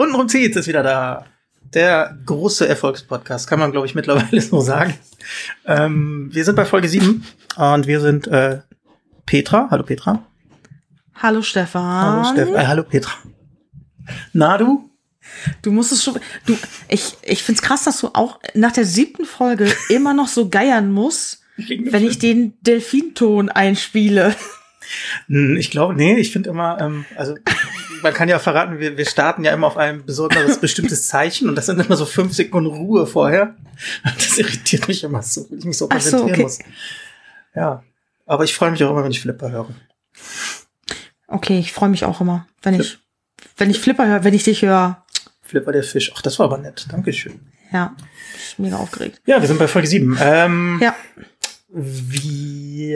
Untenrum zieht ist wieder da. Der große Erfolgspodcast, kann man, glaube ich, mittlerweile so sagen. Ähm, wir sind bei Folge 7 und wir sind äh, Petra. Hallo Petra. Hallo Stefan. Hallo Stefan. Äh, hallo Petra. Na du? Du musst es schon. Du, ich, ich find's krass, dass du auch nach der siebten Folge immer noch so geiern musst, wenn ich den Delfinton einspiele. Hm, ich glaube, nee, ich finde immer, ähm, also man kann ja verraten, wir, wir starten ja immer auf ein besonderes bestimmtes Zeichen und das sind immer so fünf Sekunden Ruhe vorher. Das irritiert mich immer so, wenn ich mich so konzentrieren so, okay. muss. Ja, aber ich freue mich auch immer, wenn ich Flipper höre. Okay, ich freue mich auch immer, wenn Flip. ich, wenn ich Flipper höre, wenn ich dich höre. Flipper der Fisch. Ach, das war aber nett. Dankeschön. Ja, ich bin mega aufgeregt. Ja, wir sind bei Folge 7. Ähm, ja. Wir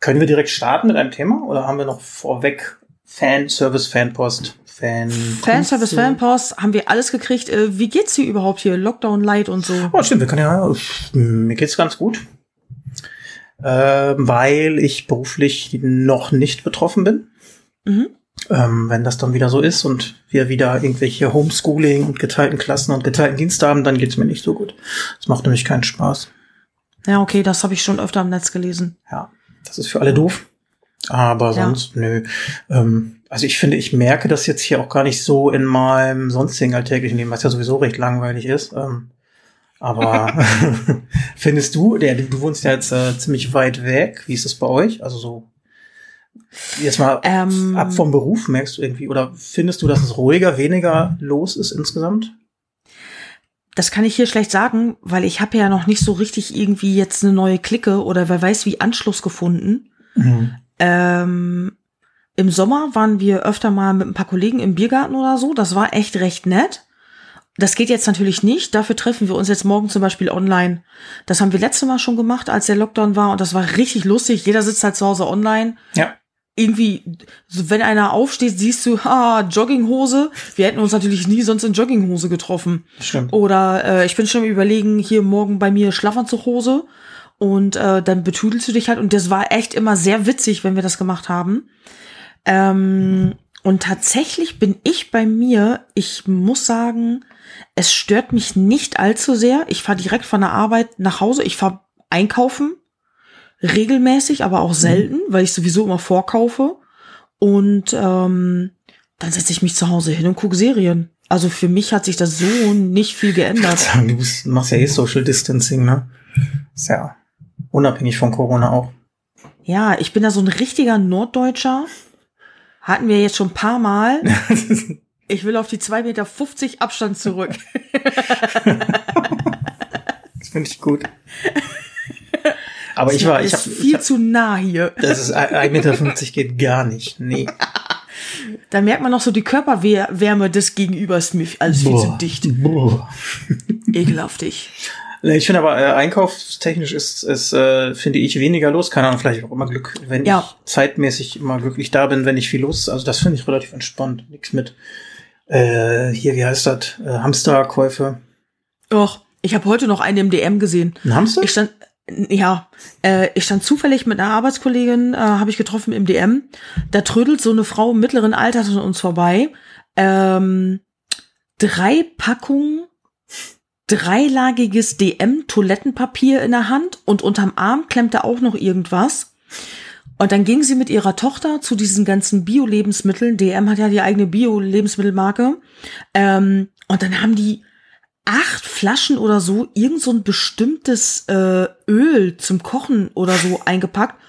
können wir direkt starten mit einem Thema oder haben wir noch vorweg Fanservice, Fanpost, Fan. Fanservice, Fanpost, haben wir alles gekriegt. Äh, wie geht's dir überhaupt hier? Lockdown Light und so? Oh, stimmt, wir können ja, mir geht's ganz gut. Äh, weil ich beruflich noch nicht betroffen bin. Mhm. Ähm, wenn das dann wieder so ist und wir wieder irgendwelche Homeschooling und geteilten Klassen und geteilten Dienste haben, dann geht's mir nicht so gut. Das macht nämlich keinen Spaß. Ja, okay, das habe ich schon öfter im Netz gelesen. Ja, das ist für alle doof. Aber sonst, ja. nö. Ähm, also ich finde, ich merke das jetzt hier auch gar nicht so in meinem sonstigen alltäglichen Leben, was ja sowieso recht langweilig ist. Ähm, aber findest du, der, du wohnst ja jetzt äh, ziemlich weit weg. Wie ist das bei euch? Also so jetzt mal ähm, ab vom Beruf merkst du irgendwie oder findest du, dass es ruhiger, weniger los ist insgesamt? Das kann ich hier schlecht sagen, weil ich habe ja noch nicht so richtig irgendwie jetzt eine neue Clique oder wer weiß wie Anschluss gefunden. Mhm. Ähm, Im Sommer waren wir öfter mal mit ein paar Kollegen im Biergarten oder so. Das war echt recht nett. Das geht jetzt natürlich nicht. Dafür treffen wir uns jetzt morgen zum Beispiel online. Das haben wir letzte Mal schon gemacht, als der Lockdown war. Und das war richtig lustig. Jeder sitzt halt zu Hause online. Ja. Irgendwie, wenn einer aufsteht, siehst du, ha, Jogginghose. Wir hätten uns natürlich nie sonst in Jogginghose getroffen. Stimmt. Oder äh, ich bin schon überlegen, hier morgen bei mir Schlafanzughose. Und äh, dann betüdelst du dich halt. Und das war echt immer sehr witzig, wenn wir das gemacht haben. Ähm, und tatsächlich bin ich bei mir, ich muss sagen, es stört mich nicht allzu sehr. Ich fahre direkt von der Arbeit nach Hause. Ich fahre einkaufen. Regelmäßig, aber auch selten, weil ich sowieso immer vorkaufe. Und ähm, dann setze ich mich zu Hause hin und gucke Serien. Also für mich hat sich das so nicht viel geändert. Du machst ja eh Social Distancing, ne? Ja Unabhängig von Corona auch. Ja, ich bin da so ein richtiger Norddeutscher. Hatten wir jetzt schon ein paar Mal. Ich will auf die 2,50 Meter Abstand zurück. das finde ich gut. Aber ich war, ich habe viel ich hab, zu nah hier. Das ist 1,50 Meter geht gar nicht. Nee. Da merkt man noch so die Körperwärme des Gegenübers mir alles viel zu dicht. Boah. Ekelhaftig. Ich finde aber, äh, einkaufstechnisch ist, ist äh, finde ich, weniger los. Keine Ahnung, vielleicht auch immer Glück, wenn ja. ich zeitmäßig immer glücklich da bin, wenn ich viel los. Also das finde ich relativ entspannt. Nichts mit äh, hier, wie heißt das? Äh, Hamsterkäufe. Och, ich habe heute noch einen im DM gesehen. Ein Hamster? Ich stand, ja, äh, ich stand zufällig mit einer Arbeitskollegin, äh, habe ich getroffen im DM. Da trödelt so eine Frau im mittleren Alter an uns vorbei. Ähm, drei Packungen dreilagiges DM-Toilettenpapier in der Hand und unterm Arm klemmte auch noch irgendwas. Und dann ging sie mit ihrer Tochter zu diesen ganzen Bio-Lebensmitteln. DM hat ja die eigene Bio-Lebensmittelmarke. Ähm, und dann haben die acht Flaschen oder so irgend so ein bestimmtes äh, Öl zum Kochen oder so eingepackt.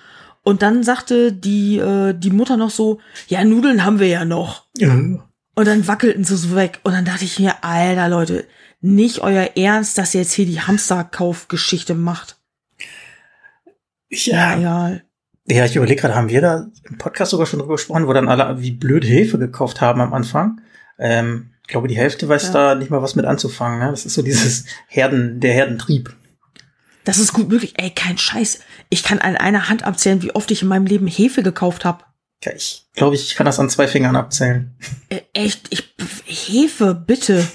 Und dann sagte die, äh, die Mutter noch so, ja, Nudeln haben wir ja noch. Ja. Und dann wackelten sie so weg. Und dann dachte ich mir, alter Leute, nicht euer Ernst, dass ihr jetzt hier die Hamsterkaufgeschichte macht. Ja, ja. Ja, ich überlege gerade, haben wir da im Podcast sogar schon drüber gesprochen, wo dann alle wie blöd Hilfe gekauft haben am Anfang? Ähm, ich glaube, die Hälfte weiß ja. da nicht mal was mit anzufangen. Ne? Das ist so dieses Herden, der Herdentrieb. Das ist gut möglich. Ey, kein Scheiß. Ich kann an einer Hand abzählen, wie oft ich in meinem Leben Hefe gekauft habe. Ja, ich glaube, ich kann das an zwei Fingern abzählen. Äh, echt? Ich, Hefe, bitte.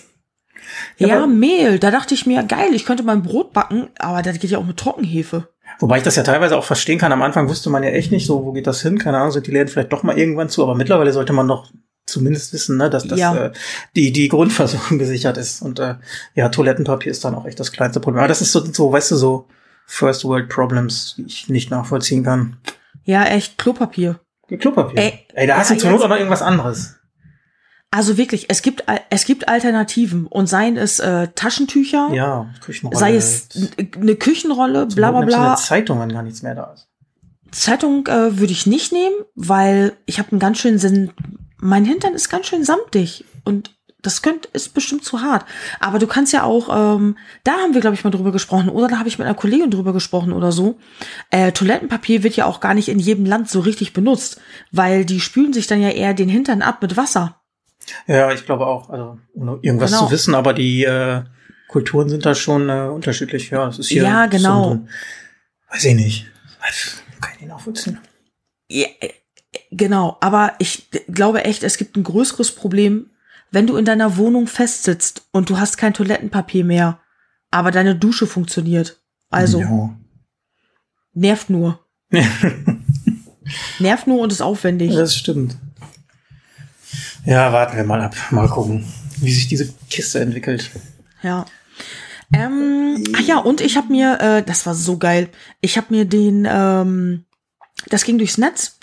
Ja, ja Mehl. Da dachte ich mir, geil, ich könnte mein Brot backen, aber das geht ja auch mit Trockenhefe. Wobei ich das ja teilweise auch verstehen kann. Am Anfang wusste man ja echt nicht so, wo geht das hin? Keine Ahnung, sind die Läden vielleicht doch mal irgendwann zu, aber mittlerweile sollte man doch zumindest wissen, ne, dass das Ja. äh, die die Grundversorgung gesichert ist und äh, ja Toilettenpapier ist dann auch echt das kleinste Problem. Aber das ist so, so weißt du so First World Problems, die ich nicht nachvollziehen kann. Ja, echt, Klopapier. Klopapier. Ey, Ey, da hast ja, du zur Not jetzt- aber irgendwas anderes. Also wirklich, es gibt, es gibt Alternativen und seien es äh, Taschentücher, Ja, Küchenrolle. sei es eine Küchenrolle, bla bla bla. Eine Zeitung, wenn gar nichts mehr da ist. Zeitung äh, würde ich nicht nehmen, weil ich habe einen ganz schönen Sinn. Mein Hintern ist ganz schön samtig und das könnte ist bestimmt zu hart. Aber du kannst ja auch, ähm, da haben wir glaube ich mal drüber gesprochen oder da habe ich mit einer Kollegin drüber gesprochen oder so. Äh, Toilettenpapier wird ja auch gar nicht in jedem Land so richtig benutzt, weil die spülen sich dann ja eher den Hintern ab mit Wasser. Ja, ich glaube auch. Also ohne irgendwas Genau. zu wissen, aber die äh, Kulturen sind da schon äh, unterschiedlich. Ja, das ist hier. Ja, genau. So, weiß ich nicht. Kann ich nicht nachvollziehen. Ja, äh, genau, aber ich glaube echt, es gibt ein größeres Problem, wenn du in deiner Wohnung festsitzt und du hast kein Toilettenpapier mehr, aber deine Dusche funktioniert. Also Ja. nervt nur. Nervt nur und ist aufwendig. Das stimmt. Ja, warten wir mal ab. Mal gucken, wie sich diese Kiste entwickelt. Ja. Ähm, ach ja, und ich habe mir, äh, das war so geil, ich habe mir den, ähm, das ging durchs Netz.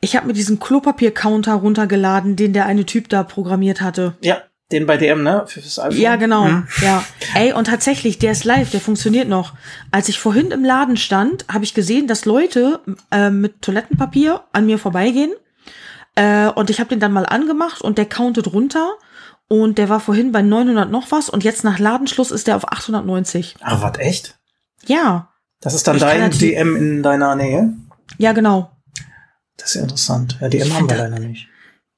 Ich habe mir diesen Klopapier-Counter runtergeladen, den der eine Typ da programmiert hatte. Ja, den bei DM, ne? Für das iPhone. Ja, genau. Mhm. Ja. Ey, und tatsächlich, der ist live, der funktioniert noch. Als ich vorhin im Laden stand, habe ich gesehen, dass Leute äh, mit Toilettenpapier an mir vorbeigehen. Äh, und ich habe den dann mal angemacht und der countet runter. Und der war vorhin bei 900 noch was und jetzt nach Ladenschluss ist der auf 890. Ah, was, echt? Ja, Das ist dann Ich dein DM in deiner Nähe? ja genau. Das ist ja interessant. Ja, DM Ich haben wir leider nicht.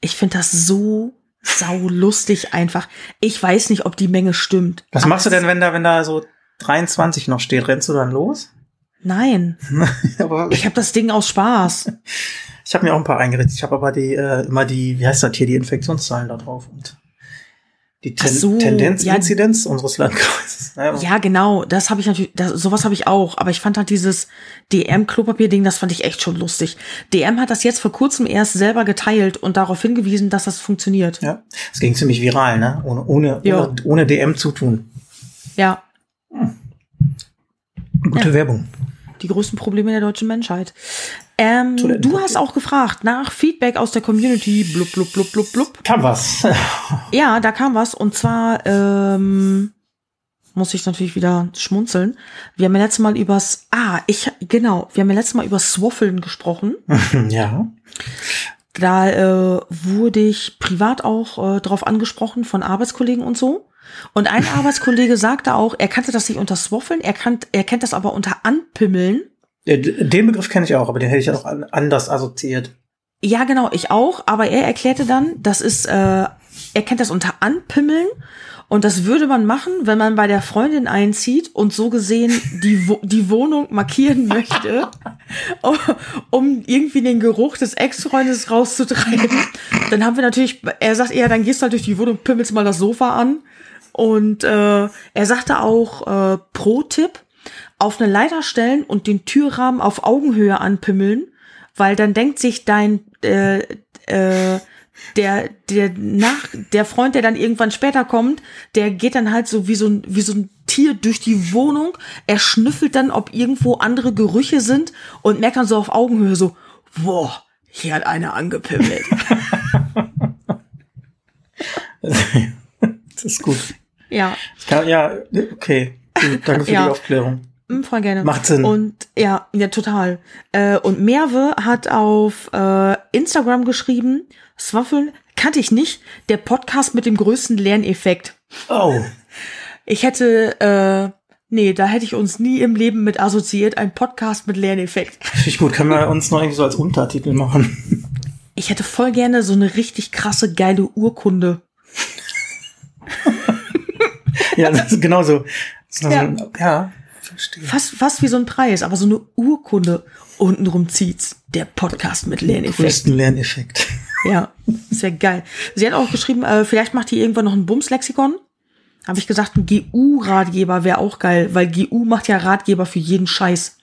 Ich finde das so sau lustig einfach. Ich weiß nicht, ob die Menge stimmt. Was machst du denn, wenn da, wenn da so 23 noch steht? Rennst du dann los? Nein, aber ich habe das Ding aus Spaß. Ich habe mir auch ein paar eingerichtet. Ich habe aber die äh, immer die, wie heißt das hier, die Infektionszahlen da drauf und die Ten so, Tendenz, ja. Inzidenz unseres Landkreises. Ne? Ja, genau, das habe ich natürlich, das, sowas habe ich auch, aber ich fand halt dieses DM-Klopapier-Ding, das fand ich echt schon lustig. DM hat das jetzt vor kurzem erst selber geteilt und darauf hingewiesen, dass das funktioniert. ja, es ging ziemlich viral, ne? Ohne, ohne, Ja. ohne, ohne DM zu tun. Ja, Gute Ja. Werbung. die größten Probleme der deutschen Menschheit. Ähm, du hast auch gefragt nach Feedback aus der Community. Blub, blub, blub, blub, blub. Kam was. Ja, da kam was und zwar ähm, muss ich natürlich wieder schmunzeln. Wir haben ja letztes Mal übers ah ich genau, wir haben ja letztes Mal über Swaffeln gesprochen. ja. Da äh, wurde ich privat auch äh, drauf angesprochen von Arbeitskollegen und so. Und ein Arbeitskollege sagte auch, er kannte das nicht unter Swaffeln, er, kannt, er kennt das aber unter Anpimmeln. Den Begriff kenne ich auch, aber den hätte ich auch an- anders assoziiert. Ja, genau, ich auch. Aber er erklärte dann, das ist, äh, er kennt das unter Anpimmeln. Und das würde man machen, wenn man bei der Freundin einzieht und so gesehen die, Wo die Wohnung markieren möchte, um, um irgendwie den Geruch des Ex-Freundes rauszutreiben. Dann haben wir natürlich, er sagt eher, dann gehst du halt durch die Wohnung, pimmelst mal das Sofa an. Und äh, er sagte auch, äh, Pro-Tipp, auf eine Leiter stellen und den Türrahmen auf Augenhöhe anpimmeln, weil dann denkt sich dein äh, äh, der der nach der Freund, der dann irgendwann später kommt, der geht dann halt so wie so ein wie so ein Tier durch die Wohnung. Er schnüffelt dann, ob irgendwo andere Gerüche sind und merkt dann so auf Augenhöhe so, boah, hier hat einer angepimmelt. das ist gut. ja, Ja, ja okay. Gut, danke für Ja. die Aufklärung. mm, voll gerne. Macht Sinn. Und ja, ja, total. Äh, und Merve hat auf äh, Instagram geschrieben, Swaffeln kannte ich nicht, der Podcast mit dem größten Lerneffekt. Oh. Ich hätte, äh, nee, da hätte ich uns nie im Leben mit assoziiert, ein Podcast mit Lerneffekt. Ich gut. Können wir uns noch irgendwie so als Untertitel machen? Ich hätte voll gerne so eine richtig krasse, geile Urkunde. ja, das ist genau so. Ja. ja. So, ja, verstehe. Fast, fast wie so ein Preis, aber so eine Urkunde. Untenrum zieht's. Der Podcast mit Lerneffekt. Größten Lerneffekt. Ja, sehr geil. Sie hat auch geschrieben, äh, vielleicht macht die irgendwann noch ein Bums-Lexikon. Habe ich gesagt, ein GU-Ratgeber wäre auch geil, weil GU macht ja Ratgeber für jeden Scheiß.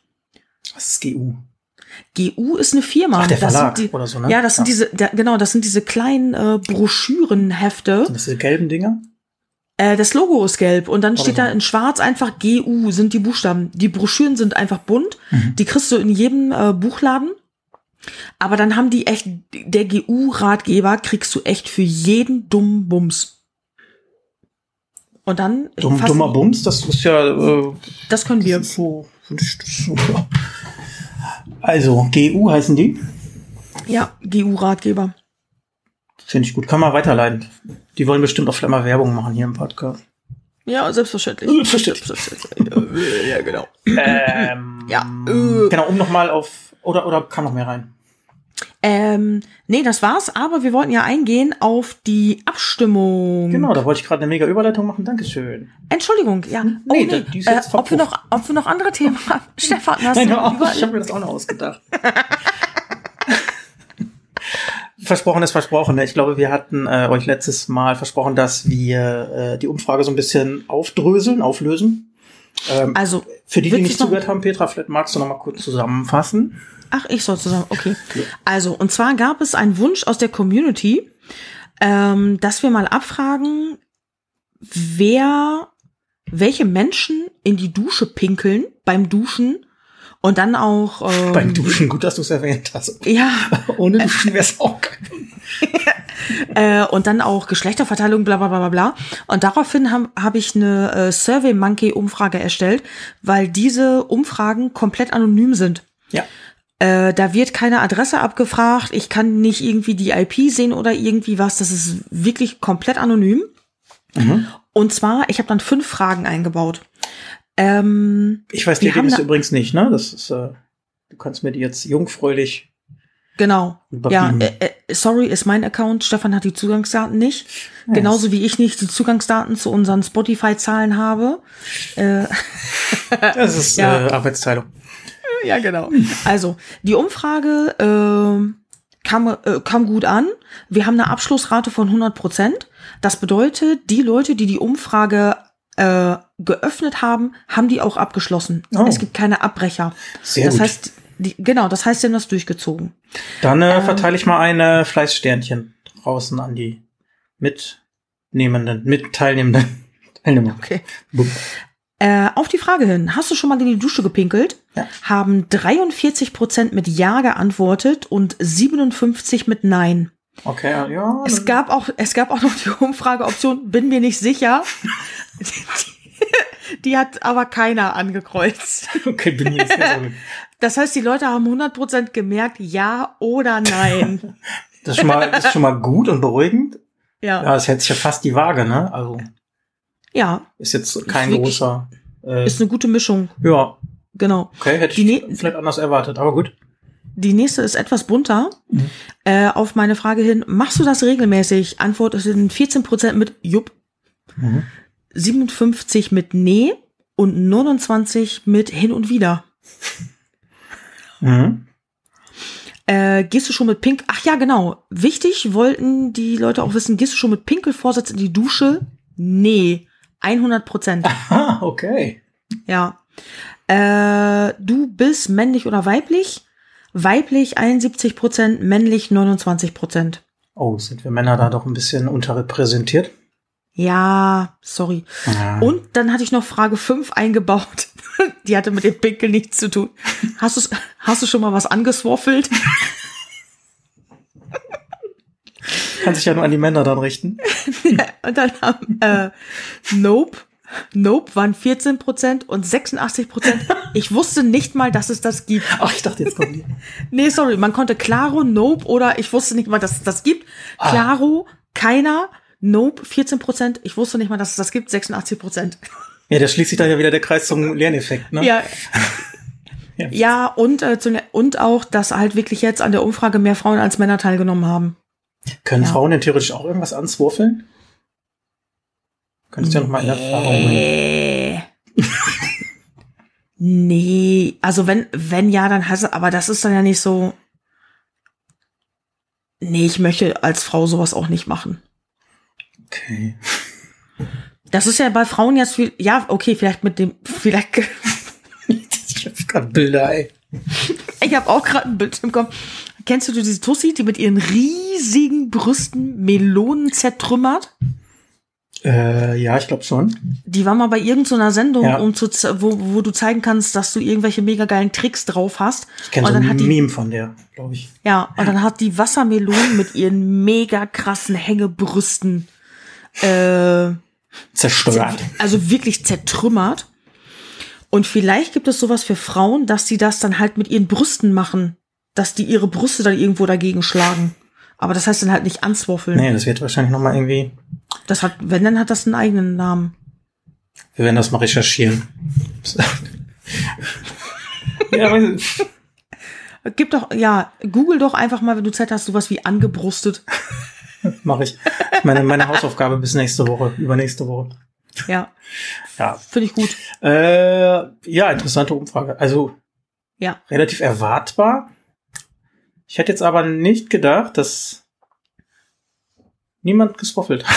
Was ist GU? GU ist eine Firma. Ach, der das Verlag sind die, oder so, ne? Ja, das sind Ja. diese, da, genau, das sind diese kleinen äh, Broschürenhefte. Sind das diese gelben Dinger? Äh, das Logo ist gelb und dann Warte steht da mal. in schwarz einfach GU sind die Buchstaben. Die Broschüren sind einfach bunt. Mhm. Die kriegst du in jedem äh, Buchladen. Aber dann haben die echt, der GU-Ratgeber kriegst du echt für jeden dummen Bums. Und dann, Dumm, dummer Bums, das ist ja äh, das können wir. das so, so. ja. Also, GU heißen die. Ja, GU-Ratgeber. Finde ich gut. Kann man weiterleiten. Die wollen bestimmt auch vielleicht mal Werbung machen hier im Podcast. Ja, selbstverständlich. Selbstverständlich. Selbstverständlich. ja, genau. Ähm, Ja, äh. Genau, um nochmal auf. Oder, oder kann noch mehr rein? Ähm, nee, das war's, aber wir wollten ja eingehen auf die Abstimmung. Genau, da wollte ich gerade eine mega Überleitung machen. Dankeschön. Entschuldigung, ja. Oh, Nee, nee, die ist äh, jetzt ob, wir noch, ob wir noch andere Themen haben. Stefan, hast Nein, du auf, über- ich habe mir das auch noch ausgedacht. Versprochen ist versprochen. ne? Ich glaube, wir hatten äh, euch letztes Mal versprochen, dass wir äh, die Umfrage so ein bisschen aufdröseln, auflösen. Ähm, Also, für die, die nicht zugehört haben, Petra, vielleicht magst du noch mal kurz zusammenfassen. Ach, ich soll zusammen. Okay. Also, und zwar gab es einen Wunsch aus der Community, ähm, dass wir mal abfragen, wer, welche Menschen in die Dusche pinkeln beim Duschen und dann auch ähm, Beim Duschen, gut, dass du es erwähnt hast. Ja, Ohne Duschen wäre es auch geil. äh, und dann auch Geschlechterverteilung, bla bla bla bla bla. Und daraufhin habe hab ich eine äh, Survey Monkey Umfrage erstellt, weil diese Umfragen komplett anonym sind. Ja. Äh, da wird keine Adresse abgefragt, ich kann nicht irgendwie die IP sehen oder irgendwie was. Das ist wirklich komplett anonym. Mhm. Und zwar, ich habe dann fünf Fragen eingebaut. Ähm, Ich weiß die Ergebnisse übrigens nicht, ne? Das ist, äh, du kannst mir die jetzt jungfräulich genau. Ja, überbieten. äh, äh, sorry, ist mein Account. Stefan hat die Zugangsdaten nicht. Ja, Genauso wie ich nicht die Zugangsdaten zu unseren Spotify-Zahlen habe. Äh, Das ist Ja. äh, Arbeitsteilung. ja, genau. Also, die Umfrage äh, kam, kam gut an. Wir haben eine Abschlussrate von 100 Prozent. Das bedeutet, die Leute, die die Umfrage äh, geöffnet haben, haben die auch abgeschlossen. Oh. Es gibt keine Abbrecher. Sehr das gut. heißt, die, genau, das heißt, sie haben das durchgezogen. Dann äh, ähm, verteile ich mal eine Fleißsternchen draußen an die Mitnehmenden, Mitteilnehmenden. Teilnehmer. Okay. Äh, auf die Frage hin, hast du schon mal in die Dusche gepinkelt? Ja. Haben 43 Prozent mit Ja geantwortet und 57 mit Nein. Okay, ja. Es gab auch, es gab auch noch die Umfrageoption, bin mir nicht sicher. Die, die hat aber keiner angekreuzt. Okay, bin mir nicht so. Das heißt, die Leute haben 100% gemerkt, ja oder nein. Das ist schon mal, das ist schon mal gut und beruhigend. Ja, Ja, das hält sich ja fast die Waage, ne? Also ja, ist jetzt kein wirklich- großer. Äh, ist eine gute Mischung, ja, genau. okay, hätte Die ich vielleicht anders erwartet, aber gut. Die nächste ist etwas bunter. Mhm. Äh, auf meine Frage hin, machst du das regelmäßig? Antwort ist in 14% mit Jupp, Mhm. 57 mit Nee und 29 mit hin und wieder. Mhm. Äh, gehst du schon mit Pink? Ach ja, genau. Wichtig wollten die Leute auch wissen, gehst du schon mit Pinkelvorsatz in die Dusche? Nee. 100 Prozent. Ah, okay. Ja. Äh, du bist männlich oder weiblich? Weiblich 71 Prozent, männlich 29 Prozent. Oh, sind wir Männer da doch ein bisschen unterrepräsentiert? Ja, sorry. Ja. Und dann hatte ich noch Frage 5 eingebaut. Die hatte mit dem Pinkel nichts zu tun. Hast du, hast du schon mal was angeswoffelt? Kann sich ja nur an die Männer dann richten. Und dann haben äh, Nope. Nope waren 14% und 86%. Ich wusste nicht mal, dass es das gibt. Ach, ich dachte, jetzt kommt die. Nee, sorry, man konnte Claro, Nope oder ich wusste nicht mal, dass es das gibt. Ah. Claro, keiner, Nope 14%. Ich wusste nicht mal, dass es das gibt, 86%. Ja, da schließt sich dann ja wieder der Kreis zum Lerneffekt, ne? Ja. Ja. Ja, und, äh, zu, und auch, dass halt wirklich jetzt an der Umfrage mehr Frauen als Männer teilgenommen haben. Können Ja. Frauen denn theoretisch auch irgendwas anzwurfeln? Könntest du ja noch mal in Erfahrung bringen. Nee. nee, also wenn, wenn ja, dann heißt es, aber das ist dann ja nicht so. Nee, ich möchte als Frau sowas auch nicht machen. Okay. Das ist ja bei Frauen jetzt viel, ja, okay, vielleicht mit dem, vielleicht, Ich hab grad Bilder, ey. Ich habe auch gerade ein Bild im Kopf. Kennst du diese Tussi, die mit ihren riesigen Brüsten Melonen zertrümmert? Äh, ja, ich glaube schon. Die war mal bei irgendeiner Sendung, Ja. um zu, wo, wo du zeigen kannst, dass du irgendwelche mega geilen Tricks drauf hast. Ich kenne so ein die, Meme von der, glaube ich. ja, und dann hat die Wassermelonen mit ihren mega krassen Hängebrüsten, äh, Zerstört. also wirklich zertrümmert. Und vielleicht gibt es sowas für Frauen, dass die das dann halt mit ihren Brüsten machen, dass die ihre Brüste dann irgendwo dagegen schlagen. Aber das heißt dann halt nicht answaffeln. Nee, das wird wahrscheinlich noch mal irgendwie. Das hat, wenn, dann hat das einen eigenen Namen. Wir werden das mal recherchieren. ja, Gib doch, ja, google doch einfach mal, wenn du Zeit hast, sowas wie angebrustet. mache ich. Meine, meine Hausaufgabe bis nächste Woche, übernächste Woche. Ja, Ja. finde ich gut. Äh, ja, interessante Umfrage. Also Ja. relativ erwartbar. Ich hätte jetzt aber nicht gedacht, dass niemand geswoffelt hat.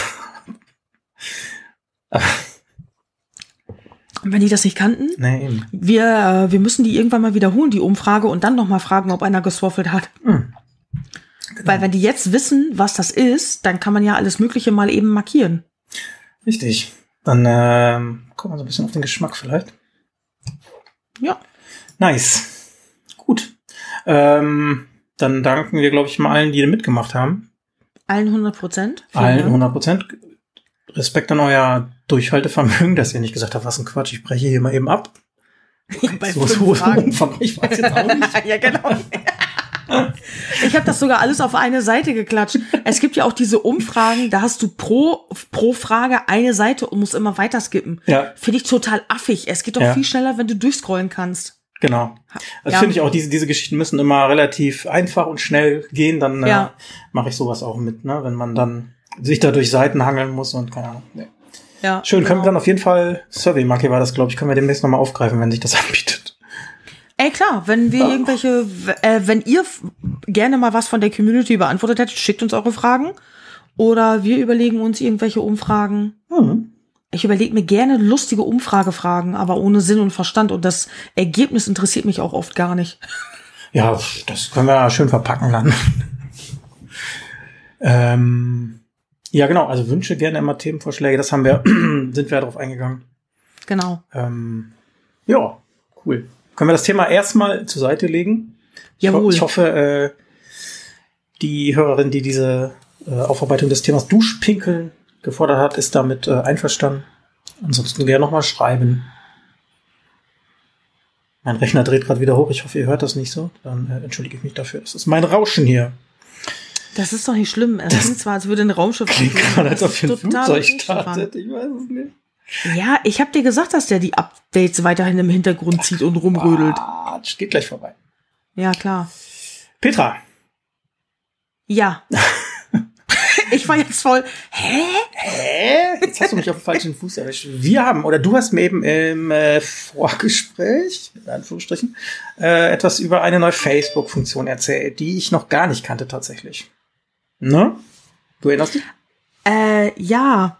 Wenn die das nicht kannten, eben. wir, äh, wir müssen die irgendwann mal wiederholen, die Umfrage, und dann noch mal fragen, ob einer geswaffelt hat. Hm. Weil wenn die jetzt wissen, was das ist, dann kann man ja alles Mögliche mal eben markieren. Richtig. Dann ähm, kommen wir so ein bisschen auf den Geschmack vielleicht. Ja. Nice. Gut. Ähm, dann danken wir, glaube ich, mal allen, die mitgemacht haben. Allen 100 Prozent. Allen 100 Prozent. Respekt an euer Durchhaltevermögen, dass ihr nicht gesagt habt, was ein Quatsch, ich breche hier mal eben ab. Bei so, so, so umfangreich war es jetzt auch nicht. ja, genau. Ich habe das sogar alles auf eine Seite geklatscht. Es gibt ja auch diese Umfragen, da hast du pro, pro Frage eine Seite und musst immer weiter skippen. Ja, Finde ich total affig. Es geht doch Ja. viel schneller, wenn du durchscrollen kannst. genau. Das Ja. finde ich auch, diese, diese Geschichten müssen immer relativ einfach und schnell gehen, dann äh, Ja. mache ich sowas auch mit, ne? Wenn man dann sich da durch Seiten hangeln muss und keine Ahnung. Nee. Ja, Schön, können wir dann genau. auf jeden Fall, Survey Monkey war das, glaube ich, können wir demnächst nochmal aufgreifen, wenn sich das anbietet. Ey, klar, wenn wir irgendwelche, äh, wenn ihr gerne mal was von der Community beantwortet hättet, schickt uns eure Fragen. Oder wir überlegen uns irgendwelche Umfragen. Hm. Ich überlege mir gerne lustige Umfragefragen, aber ohne Sinn und Verstand. Und das Ergebnis interessiert mich auch oft gar nicht. Ja, das können wir schön verpacken dann. ähm, ja, genau, also Wünsche gerne immer Themenvorschläge, das haben wir, sind wir ja drauf eingegangen. Genau. Ähm, ja, cool. Können wir das Thema erstmal zur Seite legen? Ich, ho Jawohl. ich hoffe, äh, die Hörerin, die diese äh, Aufarbeitung des Themas Duschpinkeln gefordert hat, ist damit äh, einverstanden. Ansonsten gerne nochmal schreiben. Mein Rechner dreht gerade wieder hoch. Ich hoffe, ihr hört das nicht so. Dann äh, entschuldige ich mich dafür. Das ist mein Rauschen hier. Das ist doch nicht schlimm. Es klingt zwar, als würde ein Raumschiff Klingt gerade, als ob ein total Flugzeug startet. Ich weiß es nicht. Ja, ich habe dir gesagt, dass der die Updates weiterhin im Hintergrund zieht und rumrödelt. Quatsch, geht gleich vorbei. Ja, klar. Petra, Ja. ich war jetzt voll, hä? Hä? Jetzt hast du mich auf den falschen Fuß erwischt. Wir haben, oder du hast mir eben im äh, Vorgespräch, in Anführungsstrichen, äh, etwas über eine neue Facebook-Funktion erzählt, die ich noch gar nicht kannte tatsächlich. Ne? Du erinnerst dich? Äh, ja.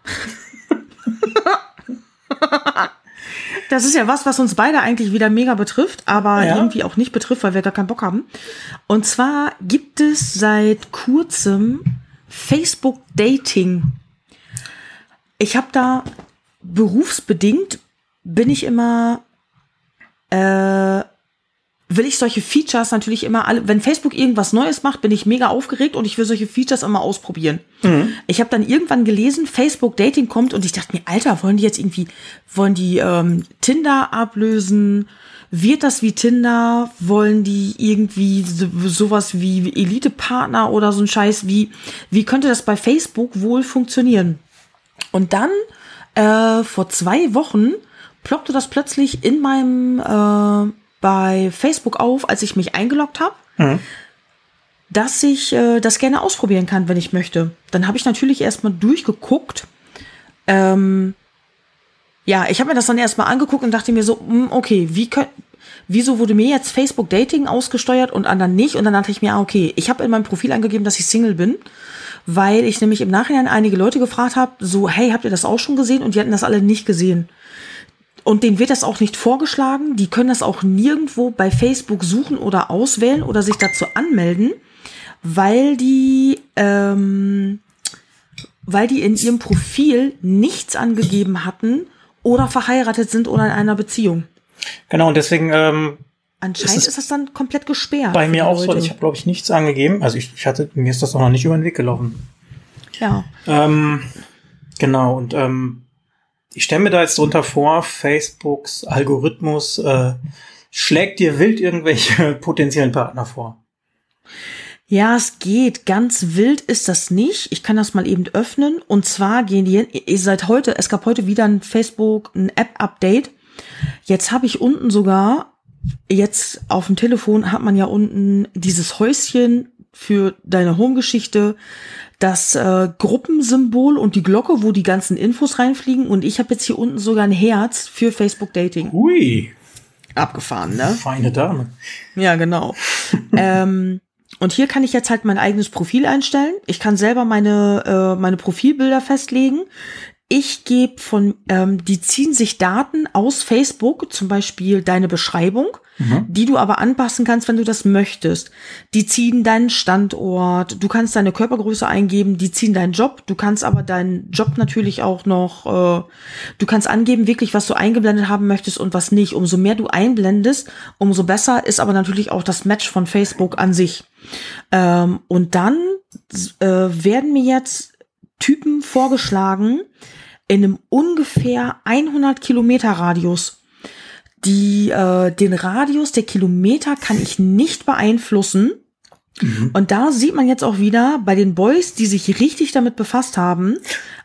Das ist ja was, was uns beide eigentlich wieder mega betrifft, aber Ja. irgendwie auch nicht betrifft, weil wir gar keinen Bock haben. Und zwar gibt es seit kurzem Facebook Dating. Ich habe da berufsbedingt bin ich immer äh, will ich solche Features natürlich immer alle, wenn Facebook irgendwas Neues macht, bin ich mega aufgeregt und ich will solche Features immer ausprobieren. Ich habe dann irgendwann gelesen, Facebook Dating kommt und ich dachte mir, Alter, wollen die jetzt irgendwie, wollen die ähm, Tinder ablösen? Wird das wie Tinder? Wollen die irgendwie so, sowas wie Elite-Partner oder so ein Scheiß? Wie, wie könnte das bei Facebook wohl funktionieren? Und dann, äh, vor zwei Wochen, ploppte das plötzlich in meinem, äh, bei Facebook auf, als ich mich eingeloggt habe, dass ich äh, das gerne ausprobieren kann, wenn ich möchte. Dann habe ich natürlich erstmal durchgeguckt. Ähm, ja, ich habe mir das dann erstmal angeguckt und dachte mir so, hm, okay, wie könnt, wieso wurde mir jetzt Facebook Dating ausgesteuert und anderen nicht? Und dann dachte ich mir, ah, okay, ich habe in meinem Profil angegeben, dass ich Single bin, weil ich nämlich im Nachhinein einige Leute gefragt habe, so, hey, habt ihr das auch schon gesehen? Und die hatten das alle nicht gesehen. Und denen wird das auch nicht vorgeschlagen. Die können das auch nirgendwo bei Facebook suchen oder auswählen oder sich dazu anmelden, weil die, ähm, weil die in ihrem Profil nichts angegeben hatten oder verheiratet sind oder in einer Beziehung. Genau, und deswegen ähm, Anscheinend ist, ist das dann komplett gesperrt. Bei mir auch so. Ich habe, glaube ich, nichts angegeben. Also ich, ich hatte, mir ist das auch noch nicht über den Weg gelaufen. Ja. Ähm, genau, und ähm, ich stelle mir da jetzt drunter vor, Facebooks Algorithmus äh, schlägt dir wild irgendwelche potenziellen Partner vor. Ja, es geht. Ganz wild ist das nicht. Ich kann das mal eben öffnen. Und zwar gehen die, seid heute, es gab heute wieder ein Facebook, ein App-Update. Jetzt habe ich unten sogar, jetzt auf dem Telefon hat man ja unten dieses Häuschen für deine Home-Geschichte, das äh, Gruppensymbol und die Glocke, wo die ganzen Infos reinfliegen. Und ich habe jetzt hier unten sogar ein Herz für Facebook Dating. Hui. Abgefahren, ne? Feine Dame. Ja, genau. ähm, und hier kann ich jetzt halt mein eigenes Profil einstellen. Ich kann selber meine, äh, meine Profilbilder festlegen. Ich gebe von, ähm, die ziehen sich Daten aus Facebook, zum Beispiel deine Beschreibung, mhm. die du aber anpassen kannst, wenn du das möchtest. Die ziehen deinen Standort, du kannst deine Körpergröße eingeben, die ziehen deinen Job, du kannst aber deinen Job natürlich auch noch, äh, du kannst angeben wirklich, was du eingeblendet haben möchtest und was nicht. Umso mehr du einblendest, umso besser ist aber natürlich auch das Match von Facebook an sich. Ähm, und dann äh, werden mir jetzt Typen vorgeschlagen, in einem ungefähr 100 Kilometer Radius. Die, äh, den Radius der Kilometer kann ich nicht beeinflussen. Mhm. Und da sieht man jetzt auch wieder bei den Boys, die sich richtig damit befasst haben.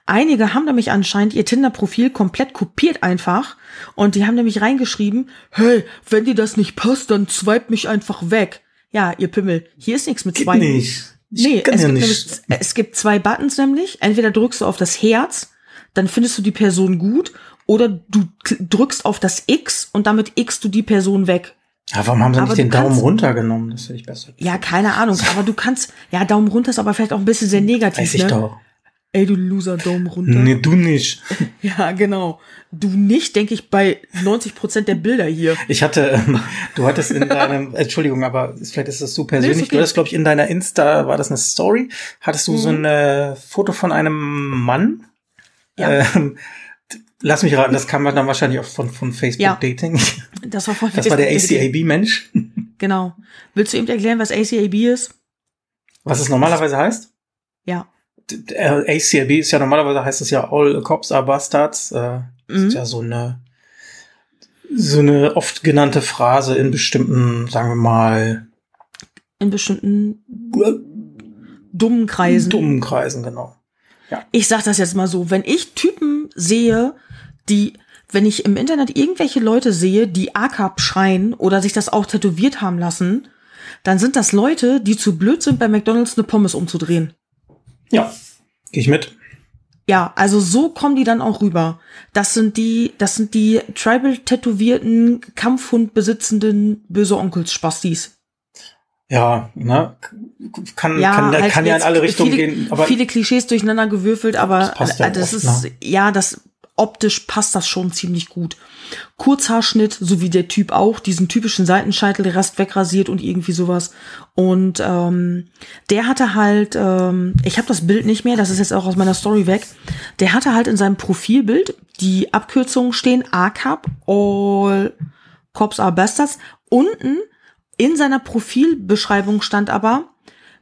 Einige haben nämlich anscheinend ihr Tinder-Profil komplett kopiert einfach. Und die haben nämlich reingeschrieben, hey, wenn dir das nicht passt, dann swipe mich einfach weg. Ja, ihr Pimmel, hier ist nichts mit zwei. Nicht. Ich nee, es gibt, nämlich, es gibt zwei Buttons nämlich. Entweder drückst du auf das Herz dann findest du die Person gut oder du drückst auf das X und damit X du die Person weg. Ja, warum haben sie aber nicht den Daumen runter genommen? Das hätte ich besser. Ja, keine Ahnung, aber du kannst, ja, Daumen runter ist aber vielleicht auch ein bisschen sehr negativ. Weiß ich ne? doch. Ey, du Loser, Daumen runter. Nee, du nicht. Ja, genau. Du nicht, denke ich, bei 90 Prozent der Bilder hier. Ich hatte, ähm, du hattest in deinem, Entschuldigung, aber vielleicht ist das so persönlich. Nee, okay. Du hattest, glaube ich, in deiner Insta, war das eine Story? Hattest du mhm. so ein Foto von einem Mann? Ja. Ähm, lass mich raten, das kam dann wahrscheinlich auch von, von Facebook ja. Dating. Das war von Das war der ACAB-Mensch. Genau. Willst du eben erklären, was ACAB ist? Was es normalerweise heißt? Ja. ACAB ist ja normalerweise heißt es ja All Cops are Bastards. Äh, mhm. ist ja so eine so eine oft genannte Phrase in bestimmten, sagen wir mal, in bestimmten dummen Kreisen. Dummen Kreisen, genau. Ja. Ich sag das jetzt mal so, wenn ich Typen sehe, die, wenn ich im Internet irgendwelche Leute sehe, die AKAP schreien oder sich das auch tätowiert haben lassen, dann sind das Leute, die zu blöd sind, bei McDonalds eine Pommes umzudrehen. Ja, geh ich mit. Ja, also so kommen die dann auch rüber. Das sind die, das sind die tribal tätowierten, Kampfhund besitzenden böse Onkels Spastis. Ja, ne, kann, ja, kann, halt kann ja in alle Richtungen viele, gehen. Aber viele Klischees durcheinander gewürfelt, aber das, passt ja das oft, ist, ne? ja, das optisch passt das schon ziemlich gut. Kurzhaarschnitt, so wie der Typ auch, diesen typischen Seitenscheitel, der Rest wegrasiert und irgendwie sowas. Und ähm, der hatte halt, ähm, ich habe das Bild nicht mehr, das ist jetzt auch aus meiner Story weg. Der hatte halt in seinem Profilbild die Abkürzungen stehen ACAP, All Cops are Bastards. Unten in seiner Profilbeschreibung stand aber,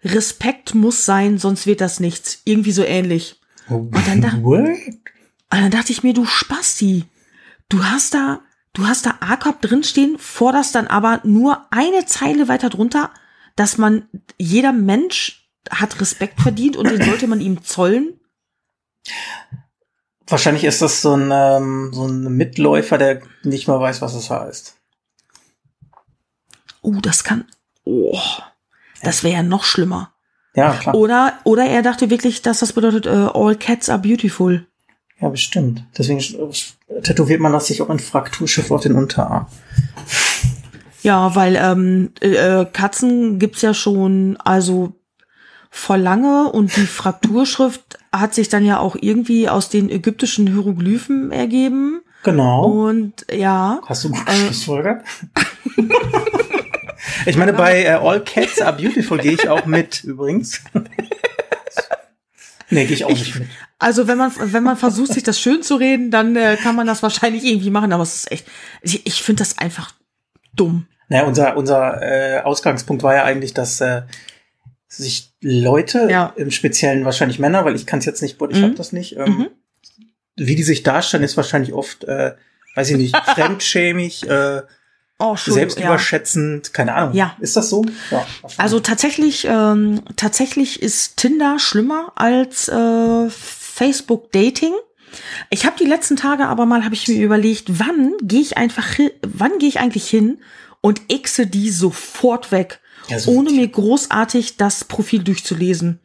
Respekt muss sein, sonst wird das nichts. Irgendwie so ähnlich. Und dann, da, und dann dachte ich mir, du Spasti, du hast da, du hast da ACOP drinstehen, forderst dann aber nur eine Zeile weiter drunter, dass man, jeder Mensch hat Respekt verdient und den sollte man ihm zollen. Wahrscheinlich ist das so ein, ähm, so ein Mitläufer, der nicht mal weiß, was es heißt uh, das kann, oh, das wäre ja noch schlimmer. Ja, klar. Oder, oder er dachte wirklich, dass das bedeutet, uh, all cats are beautiful. Ja, bestimmt. Deswegen tätowiert man das sich auch in Frakturschiff auf den Unterarm. Ja, weil ähm, äh, Katzen gibt's ja schon, also vor lange und die Frakturschrift hat sich dann ja auch irgendwie aus den ägyptischen Hieroglyphen ergeben. Genau. Und ja. Hast du gut äh, ich meine, bei äh, All Cats Are Beautiful gehe ich auch mit, übrigens. nee, gehe ich auch ich, nicht mit. Also wenn man, wenn man versucht, sich das schön zu reden, dann äh, kann man das wahrscheinlich irgendwie machen, aber es ist echt, ich, ich finde das einfach dumm. Naja, unser, unser äh, Ausgangspunkt war ja eigentlich, dass äh, sich Leute, ja. im Speziellen wahrscheinlich Männer, weil ich kann es jetzt nicht, ich mhm. habe das nicht, ähm, mhm. wie die sich darstellen, ist wahrscheinlich oft, äh, weiß ich nicht, fremdschämig, äh, oh, selbstüberschätzend, ja. keine Ahnung. Ja. Ist das so? Ja, also tatsächlich, ähm, tatsächlich ist Tinder schlimmer als äh, Facebook Dating. Ich habe die letzten Tage aber mal, habe ich mir überlegt, wann gehe ich einfach, wann gehe ich eigentlich hin und exe die sofort weg, ja, so ohne mir großartig das Profil durchzulesen.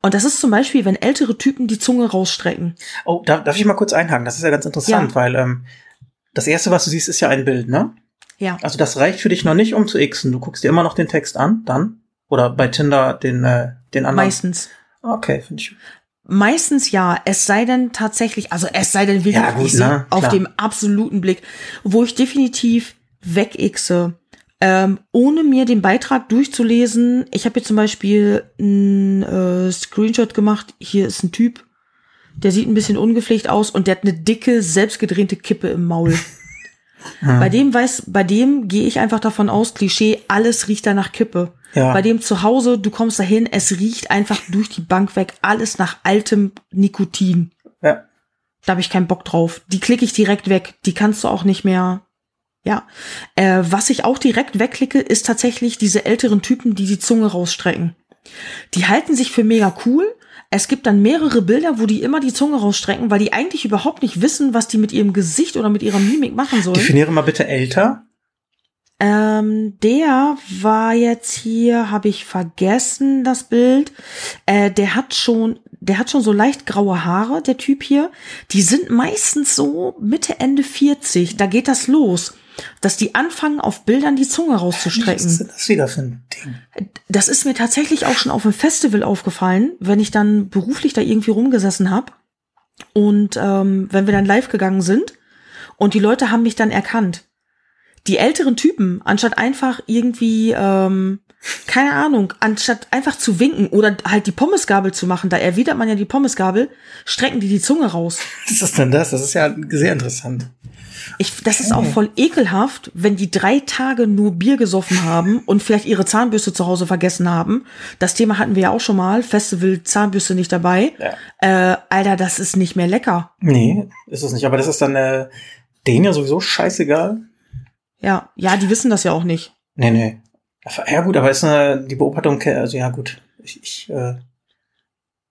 Und das ist zum Beispiel, wenn ältere Typen die Zunge rausstrecken. Oh, darf, darf ich mal kurz einhaken? Das ist ja ganz interessant, weil ähm, das erste, was du siehst, ist ja ein Bild, ne? Ja. Also das reicht für dich noch nicht, um zu xen. Du guckst dir immer noch den Text an, dann? Oder bei Tinder den, äh, den anderen? Meistens. Okay, finde ich. Meistens ja, es sei denn tatsächlich, also es sei denn wirklich ja, gut, ne? auf dem absoluten Blick, wo ich definitiv wegixe, ähm, ohne mir den Beitrag durchzulesen. Ich habe hier zum Beispiel ein äh, Screenshot gemacht. Hier ist ein Typ, der sieht ein bisschen ungepflegt aus und der hat eine dicke, selbstgedrehte Kippe im Maul. Ja. Bei dem weiß, bei dem gehe ich einfach davon aus, Klischee, alles riecht da nach Kippe. Ja. Bei dem zu Hause, du kommst dahin, es riecht einfach durch die Bank weg, alles nach altem Nikotin. Ja. Da habe ich keinen Bock drauf. Die klicke ich direkt weg. Die kannst du auch nicht mehr. Ja. Äh, was ich auch direkt wegklicke, ist tatsächlich diese älteren Typen, die die Zunge rausstrecken. Die halten sich für mega cool, es gibt dann mehrere Bilder, wo die immer die Zunge rausstrecken, weil die eigentlich überhaupt nicht wissen, was die mit ihrem Gesicht oder mit ihrer Mimik machen sollen. Definiere mal bitte älter. Ähm, der war jetzt hier, habe ich vergessen, das Bild. Äh, der hat schon, der hat schon so leicht graue Haare, der Typ hier. Die sind meistens so Mitte, Ende 40. Da geht das los dass die anfangen, auf Bildern die Zunge rauszustrecken. Was ist das wieder für ein Ding? Das ist mir tatsächlich auch schon auf einem Festival aufgefallen, wenn ich dann beruflich da irgendwie rumgesessen habe und ähm, wenn wir dann live gegangen sind und die Leute haben mich dann erkannt. Die älteren Typen, anstatt einfach irgendwie, ähm, keine Ahnung, anstatt einfach zu winken oder halt die Pommesgabel zu machen, da erwidert man ja die Pommesgabel, strecken die die Zunge raus. Was ist das denn das? Das ist ja sehr interessant. Ich, das ist auch voll ekelhaft, wenn die drei Tage nur Bier gesoffen haben und vielleicht ihre Zahnbürste zu Hause vergessen haben. Das Thema hatten wir ja auch schon mal. Festival Zahnbürste nicht dabei. Ja. Äh, Alter, das ist nicht mehr lecker. Nee, ist es nicht. Aber das ist dann äh, denen ja sowieso scheißegal. Ja, ja, die wissen das ja auch nicht. Nee, nee. Ja gut, aber ist eine, die Beobachtung, also ja gut, ich, ich äh,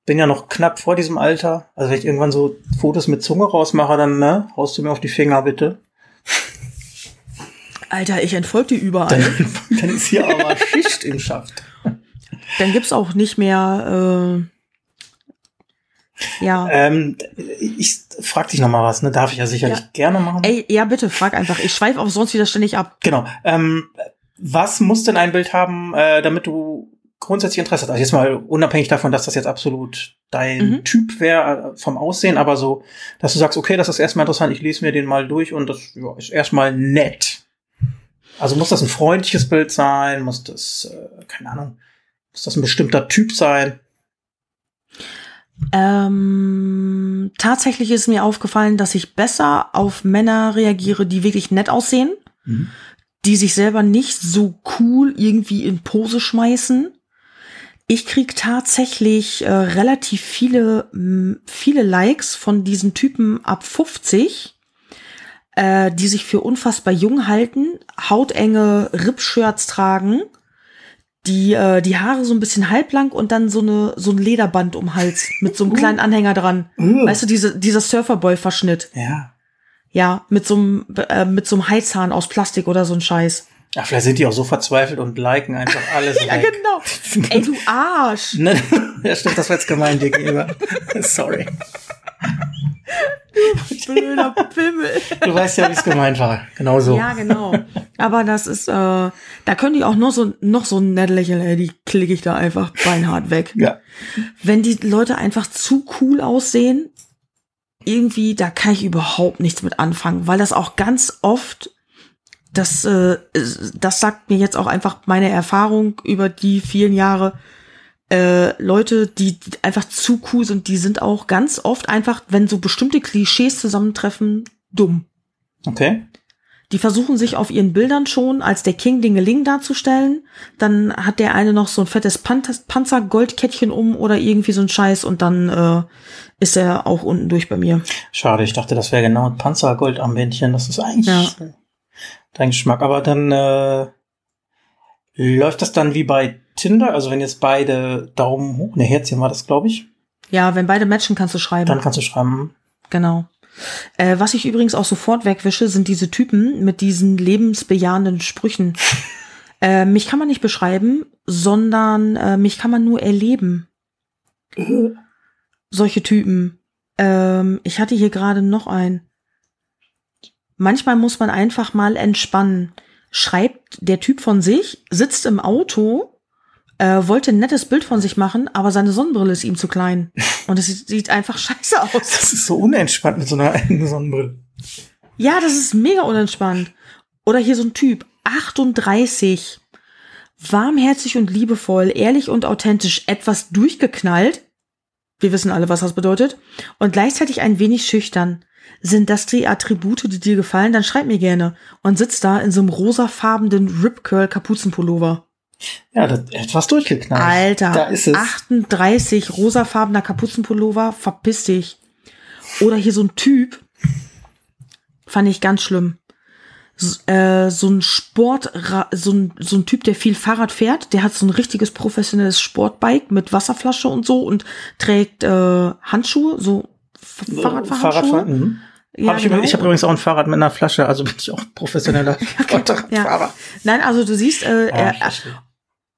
bin ja noch knapp vor diesem Alter. Also wenn ich irgendwann so Fotos mit Zunge rausmache, dann ne, haust du mir auf die Finger bitte. Alter, ich entfolge dir überall. Dann, dann ist hier aber Schicht im Schaft. Dann gibt's auch nicht mehr. Äh, ja. Ähm, ich frag dich noch mal was, ne? Darf ich ja sicherlich ja. gerne machen. Ey, ja, bitte, frag einfach. Ich schweife auch sonst wieder ständig ab. Genau. Ähm, was muss denn ein Bild haben, äh, damit du grundsätzlich Interesse hast. Also jetzt mal unabhängig davon, dass das jetzt absolut dein mhm. Typ wäre äh, vom Aussehen, aber so, dass du sagst, okay, das ist erstmal interessant, ich lese mir den mal durch und das ja, ist erstmal nett. Also muss das ein freundliches Bild sein, muss das, äh, keine Ahnung, muss das ein bestimmter Typ sein? Ähm, tatsächlich ist mir aufgefallen, dass ich besser auf Männer reagiere, die wirklich nett aussehen, mhm. die sich selber nicht so cool irgendwie in Pose schmeißen ich krieg tatsächlich äh, relativ viele, mh, viele Likes von diesen Typen ab 50, äh, die sich für unfassbar jung halten, hautenge Rippshirts tragen, die äh, die Haare so ein bisschen halblang und dann so eine so ein Lederband um Hals mit so einem uh. kleinen Anhänger dran. Uh. Weißt du, diese, dieser Surferboy-Verschnitt. Ja. Ja, mit so einem äh, mit so einem Heizhahn aus Plastik oder so ein Scheiß. Ach, vielleicht sind die auch so verzweifelt und liken einfach alles. ja, weg. genau. Ey, du Arsch. Ne, ja, stimmt, das war jetzt gemein dir gegenüber. Sorry. Du blöder Pimmel. Du weißt ja, wie es gemeint war. Genau so. Ja, genau. Aber das ist, äh, da können die auch noch so, noch so ein nett lächeln, ey, die klicke ich da einfach beinhart weg. Ja. Wenn die Leute einfach zu cool aussehen, irgendwie, da kann ich überhaupt nichts mit anfangen, weil das auch ganz oft, das, äh, das sagt mir jetzt auch einfach meine Erfahrung über die vielen Jahre, äh, Leute, die, die einfach zu cool sind, die sind auch ganz oft einfach, wenn so bestimmte Klischees zusammentreffen, dumm. Okay. Die versuchen sich auf ihren Bildern schon als der King Dingeling darzustellen. Dann hat der eine noch so ein fettes Panzer-Goldkettchen um oder irgendwie so ein Scheiß und dann äh, ist er auch unten durch bei mir. Schade, ich dachte, das wäre genau ein Panzergoldarmbändchen. Das ist eigentlich ja. Dein Geschmack. Aber dann äh, läuft das dann wie bei Tinder? Also wenn jetzt beide Daumen hoch, ne Herzchen war das, glaube ich. Ja, wenn beide matchen, kannst du schreiben. Dann kannst du schreiben. Genau. Äh, was ich übrigens auch sofort wegwische, sind diese Typen mit diesen lebensbejahenden Sprüchen. äh, mich kann man nicht beschreiben, sondern äh, mich kann man nur erleben. Solche Typen. Ähm, ich hatte hier gerade noch einen. Manchmal muss man einfach mal entspannen. Schreibt der Typ von sich, sitzt im Auto äh, wollte ein nettes Bild von sich machen, aber seine Sonnenbrille ist ihm zu klein. Und es sieht einfach scheiße aus. Das ist so unentspannt mit so einer eigenen Sonnenbrille. Ja, das ist mega unentspannt. Oder hier so ein Typ, 38, warmherzig und liebevoll, ehrlich und authentisch, etwas durchgeknallt. Wir wissen alle, was das bedeutet. Und gleichzeitig ein wenig schüchtern. Sind das die Attribute, die dir gefallen? Dann schreib mir gerne. Und sitzt da in so einem rosafarbenen Rip Curl Kapuzenpullover. Ja, das etwas durchgeknallt. Alter, da ist es. 38 rosafarbener Kapuzenpullover, verpiss dich. Oder hier so ein Typ, fand ich ganz schlimm. So, äh, so ein Sport, so ein, so ein Typ, der viel Fahrrad fährt, der hat so ein richtiges professionelles Sportbike mit Wasserflasche und so und trägt äh, Handschuhe, so Fahrradfahrhandschuhe. Fahrrad, mhm. Ja, hab ich genau. ich habe übrigens auch ein Fahrrad mit einer Flasche, also bin ich auch professioneller Fahrradfahrer. Ja. Nein, also du siehst, äh, er,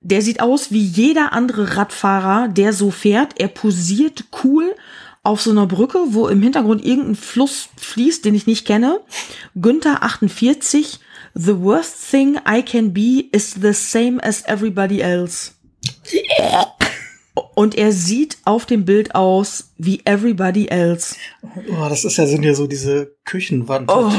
der sieht aus wie jeder andere Radfahrer, der so fährt. Er posiert cool auf so einer Brücke, wo im Hintergrund irgendein Fluss fließt, den ich nicht kenne. Günther 48. The worst thing I can be is the same as everybody else. Und er sieht auf dem Bild aus wie everybody else. Oh, das ist ja, sind ja so diese Küchenwand. Oh,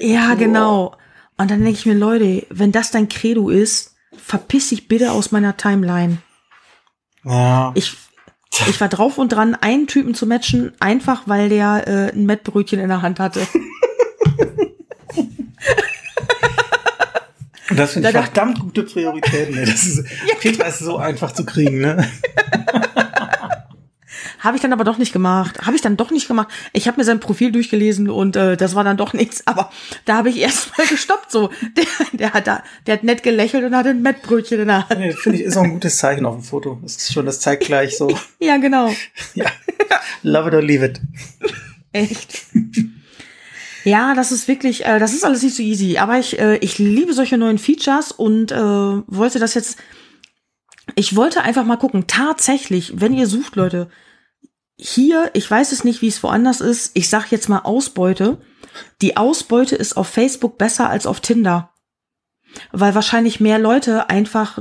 ja, genau. Und dann denke ich mir, Leute, wenn das dein Credo ist, verpiss dich bitte aus meiner Timeline. Ja. Ich, ich war drauf und dran, einen Typen zu matchen, einfach weil der äh, ein Mettbrötchen in der Hand hatte. das finde ich da verdammt gute Prioritäten. Ne? Das ist, ja, Petra ist so einfach zu kriegen, ne? Habe ich dann aber doch nicht gemacht. Habe ich dann doch nicht gemacht. Ich habe mir sein Profil durchgelesen und äh, das war dann doch nichts. Aber da habe ich erst mal gestoppt. So, der, der hat da, der hat nett gelächelt und hat ein Mettbrötchen in der Hand. Nee, Finde ich ist auch ein gutes Zeichen auf dem Foto. Das ist schon, das zeigt gleich so. ja, genau. ja. Love it or leave it. Echt. Ja, das ist wirklich, äh, das ist alles nicht so easy. Aber ich, äh, ich liebe solche neuen Features und äh, wollte das jetzt. Ich wollte einfach mal gucken. Tatsächlich, wenn ihr sucht, Leute, hier, ich weiß es nicht, wie es woanders ist, ich sag jetzt mal Ausbeute. Die Ausbeute ist auf Facebook besser als auf Tinder. Weil wahrscheinlich mehr Leute einfach,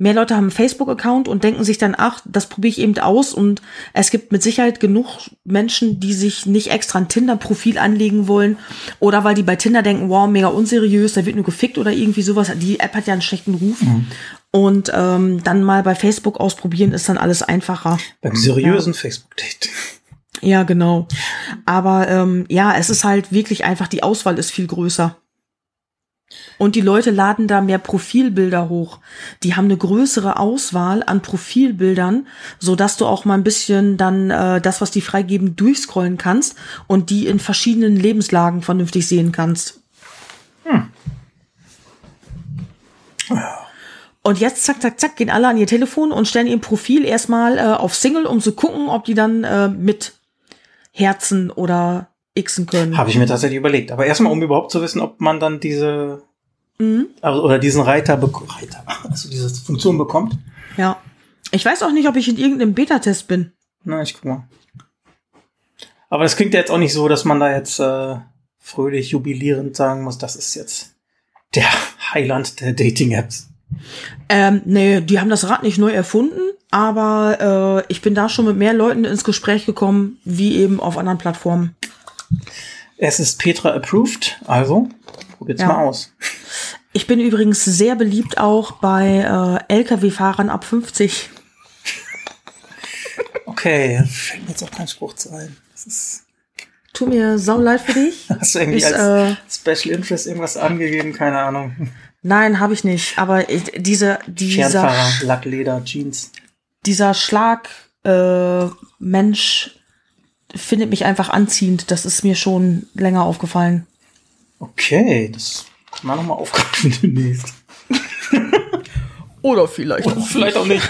mehr Leute haben einen Facebook-Account und denken sich dann, ach, das probiere ich eben aus und es gibt mit Sicherheit genug Menschen, die sich nicht extra ein Tinder-Profil anlegen wollen oder weil die bei Tinder denken, wow, mega unseriös, da wird nur gefickt oder irgendwie sowas. Die App hat ja einen schlechten Ruf. Mhm. Und ähm, dann mal bei Facebook ausprobieren ist dann alles einfacher. Beim seriösen ja. Facebook-Date. Ja, genau. Aber ähm, ja, es ist halt wirklich einfach, die Auswahl ist viel größer. Und die Leute laden da mehr Profilbilder hoch. Die haben eine größere Auswahl an Profilbildern, so dass du auch mal ein bisschen dann äh, das, was die freigeben, durchscrollen kannst und die in verschiedenen Lebenslagen vernünftig sehen kannst. Hm. Und jetzt, zack, zack, zack, gehen alle an ihr Telefon und stellen ihr Profil erstmal äh, auf Single, um zu gucken, ob die dann äh, mit Herzen oder Xen können. Habe ich mir tatsächlich überlegt. Aber erstmal, um überhaupt zu wissen, ob man dann diese mhm. also, oder diesen Reiter, Reiter, also diese Funktion bekommt. Ja. Ich weiß auch nicht, ob ich in irgendeinem Beta-Test bin. Na, ich guck mal. Aber das klingt ja jetzt auch nicht so, dass man da jetzt äh, fröhlich jubilierend sagen muss, das ist jetzt der Heiland der Dating-Apps. Ähm, nee, die haben das Rad nicht neu erfunden. aber äh, ich bin da schon mit mehr Leuten ins Gespräch gekommen, wie eben auf anderen Plattformen. Es ist Petra approved, also probiert's Ja. mal aus. Ich bin übrigens sehr beliebt auch bei äh, Lkw-Fahrern ab 50. Okay, fällt mir jetzt auch kein Spruch zu ein. Das ist, Tut mir sau leid für dich. hast du irgendwie Ist, als äh, Special Interest irgendwas angegeben? Keine Ahnung. Nein, habe ich nicht. Aber ich, diese, dieser, Lackleder, Jeans. dieser Schlag äh, Mensch findet mich einfach anziehend. Das ist mir schon länger aufgefallen. Okay, das kann man nochmal aufgreifen demnächst. Oder vielleicht Oder vielleicht auch nicht.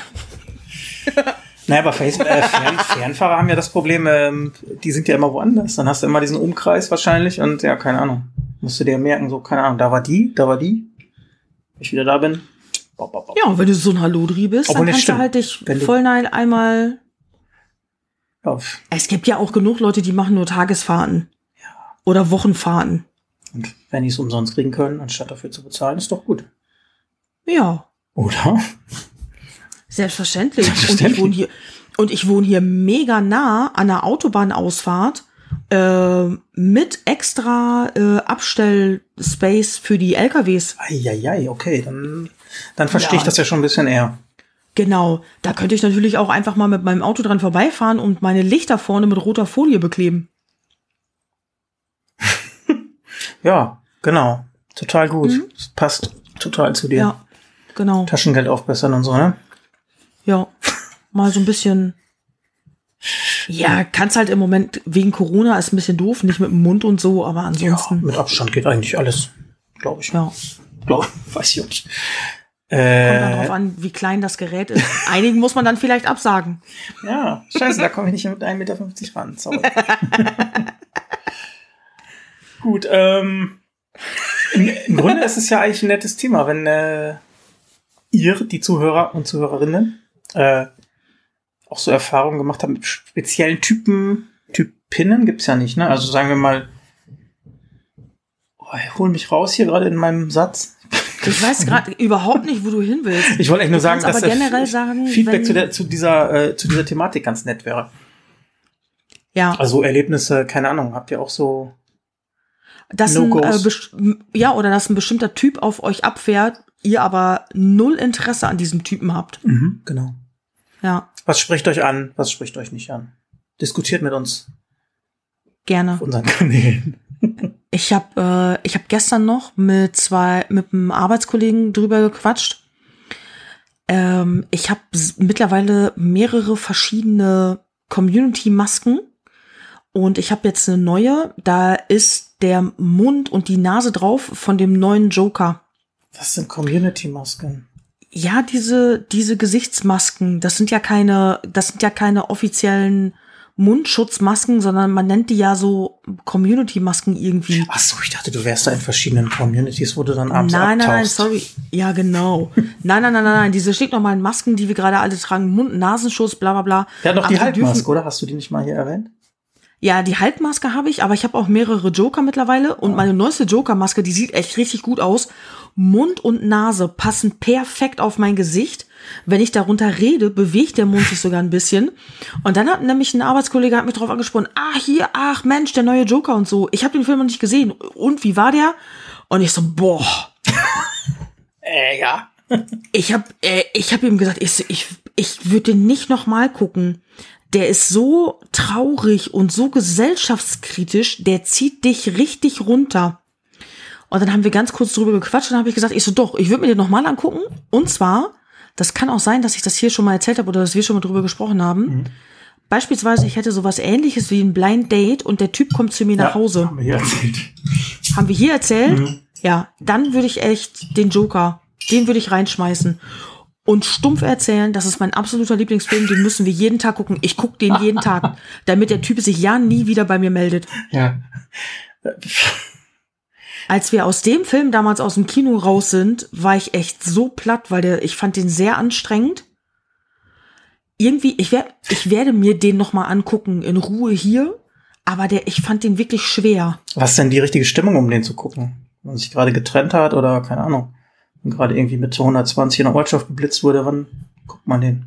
naja, aber Facebook, äh, Fern, Fernfahrer haben ja das Problem, ähm, die sind ja immer woanders. Dann hast du immer diesen Umkreis wahrscheinlich und ja, keine Ahnung. Musst du dir merken, so, keine Ahnung, da war die, da war die. Wenn ich wieder da bin. Bop, bop, bop. Ja, wenn du so ein Hallodri bist, Obwohl, dann kannst du stimmt. halt dich Wenn du- voll nein einmal. Ja, Es gibt ja auch genug Leute, die machen nur Tagesfahrten. Oder Wochenfahrten. Und wenn die es umsonst kriegen können, anstatt dafür zu bezahlen, ist doch gut. Ja, Oder? selbstverständlich. Und ich Selbstverständlich. wohne hier, und ich wohne hier mega nah an der Autobahnausfahrt äh, mit extra äh, Abstellspace für die LKWs. Eieiei, okay, dann, dann verstehe Ja. ich das ja schon ein bisschen eher. Genau, da könnte ich natürlich auch einfach mal mit meinem Auto dran vorbeifahren und meine Lichter vorne mit roter Folie bekleben. Ja, genau. Total gut. Das passt total zu dir. Mhm. Ja, genau. Taschengeld aufbessern und so, ne? Ja, mal so ein bisschen. Ja, kannst halt im Moment wegen Corona ist ein bisschen doof, nicht mit dem Mund und so, aber Ja, ansonsten. mit Abstand geht eigentlich alles, glaube ich. Ja, Glaub, weiß ich auch nicht. kommt dann Äh, drauf an, wie klein das Gerät ist. Einigen muss man dann vielleicht absagen. ja, scheiße, da komme ich nicht mit 1,50 Meter ran. Sorry. Gut, ähm, im, im Grunde ist es ja eigentlich ein nettes Thema, wenn äh, ihr, die Zuhörer und Zuhörerinnen, äh, auch so Erfahrungen gemacht habt mit speziellen Typen, Typinnen gibt's ja nicht, ne? Also sagen wir mal, oh, ich hol mich raus hier gerade in meinem Satz. Ich weiß gerade überhaupt nicht, wo du hin willst. Ich wollte eigentlich nur sagen, dass generell sagen, Feedback zu, der, zu, dieser, äh, zu dieser Thematik ganz nett wäre. Ja, Also Erlebnisse, keine Ahnung, habt ihr auch so. Dass ein, äh, ja, oder dass ein bestimmter Typ auf euch abfährt, ihr aber null Interesse an diesem Typen habt. Genau. Ja, Was spricht euch an, was spricht euch nicht an? Diskutiert mit uns gerne. auf unseren Kanälen. Ich habe äh, ich hab gestern noch mit zwei mit einem Arbeitskollegen drüber gequatscht. Ähm, ich habe mittlerweile mehrere verschiedene Community-Masken und ich habe jetzt eine neue. Da ist der Mund und die Nase drauf von dem neuen Joker. Was sind Community-Masken? Ja, diese diese Gesichtsmasken, das sind ja keine das sind ja keine offiziellen Mundschutzmasken, sondern man nennt die ja so Community-Masken irgendwie. Ach so, ich dachte, du wärst da in verschiedenen Communities, wo du dann abends Nein, nein, nein, sorry. Ja, genau. nein, nein, nein, nein, nein. Diese stinknormalen Masken, die wir gerade alle tragen, Mund, Nasenschutz, bla bla bla. Ja, doch die Halbmaske, oder? Hast du die nicht mal hier erwähnt? Ja, die Halbmaske habe ich, aber ich habe auch mehrere Joker mittlerweile und meine neueste Joker-Maske, die sieht echt richtig gut aus. Mund und Nase passen perfekt auf mein Gesicht. Wenn ich darunter rede, bewegt der Mund sich sogar ein bisschen. Und dann hat nämlich ein Arbeitskollege hat mich drauf angesprochen, ah, hier, ach Mensch, der neue Joker und so. Ich habe den Film noch nicht gesehen. Und wie war der? Und ich so, boah, Äh, ja. ich habe äh, ich hab ihm gesagt, ich, ich, ich würde den nicht noch mal gucken. Der ist so traurig und so gesellschaftskritisch, der zieht dich richtig runter. Und dann haben wir ganz kurz drüber gequatscht und dann habe ich gesagt, ich so doch, ich würde mir den noch mal angucken. Und zwar, das kann auch sein, dass ich das hier schon mal erzählt habe oder dass wir schon mal drüber gesprochen haben. Beispielsweise, ich hätte sowas ähnliches wie ein Blind Date und der Typ kommt zu mir nach Hause. Haben wir hier erzählt. Haben wir hier erzählt? Mhm. Ja, dann würde ich echt den Joker, den würde ich reinschmeißen. Und stumpf erzählen, das ist mein absoluter Lieblingsfilm, den müssen wir jeden Tag gucken. Ich gucke den jeden Tag, damit der Typ sich ja nie wieder bei mir meldet. Ja. Als wir aus dem Film damals aus dem Kino raus sind, war ich echt so platt, weil der, ich fand den sehr anstrengend. Irgendwie, ich, werd, ich werde mir den noch mal angucken in Ruhe hier, aber der, ich fand den wirklich schwer. Was ist denn die richtige Stimmung, um den zu gucken? Wenn man sich gerade getrennt hat oder keine Ahnung. Und gerade irgendwie mit 120 in der Ortschaft geblitzt wurde, wann guckt man den?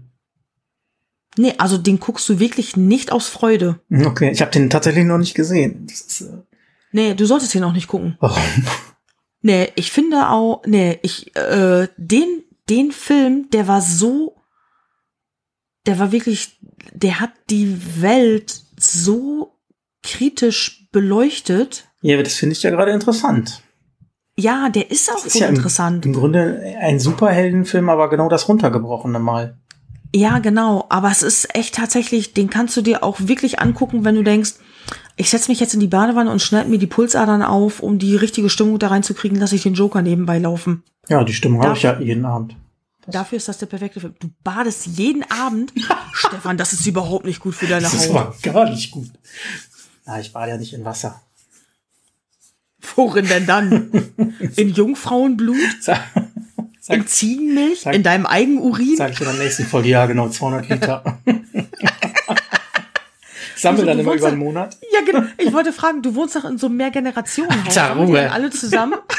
Nee, also den guckst du wirklich nicht aus Freude. Okay, ich habe den tatsächlich noch nicht gesehen. Das ist, äh, Nee, du solltest den auch nicht gucken. warum? Nee, ich finde auch, nee, ich, äh, den, den Film, der war so, der war wirklich, der hat die Welt so kritisch beleuchtet. Ja, aber das finde ich ja gerade interessant. Ja, der ist auch Das ist ja im, interessant. im Grunde ein Superheldenfilm, aber genau das runtergebrochene Mal. Ja, genau. Aber es ist echt tatsächlich, den kannst du dir auch wirklich angucken, wenn du denkst, ich setze mich jetzt in die Badewanne und schneide mir die Pulsadern auf, um die richtige Stimmung da reinzukriegen, lasse ich den Joker nebenbei laufen. Ja, die Stimmung habe ich ja jeden Abend. Dafür ist das der perfekte Film. Du badest jeden Abend. Stefan, das ist überhaupt nicht gut für deine Das ist Haut. aber gar nicht gut. Na, ich bade ja nicht in Wasser. Worin denn dann? In Jungfrauenblut? Sag, In sag, Ziegenmilch? Sag- In deinem Eigenurin? sag ich in der nächsten Folge. Ja, genau, 200 Liter. Sammel Also, dann du immer über einen Monat. Ja, genau. Ich wollte fragen, du wohnst doch in so einem Mehrgenerationenhaus. Alter, Wohnen die Ruhe. alle zusammen?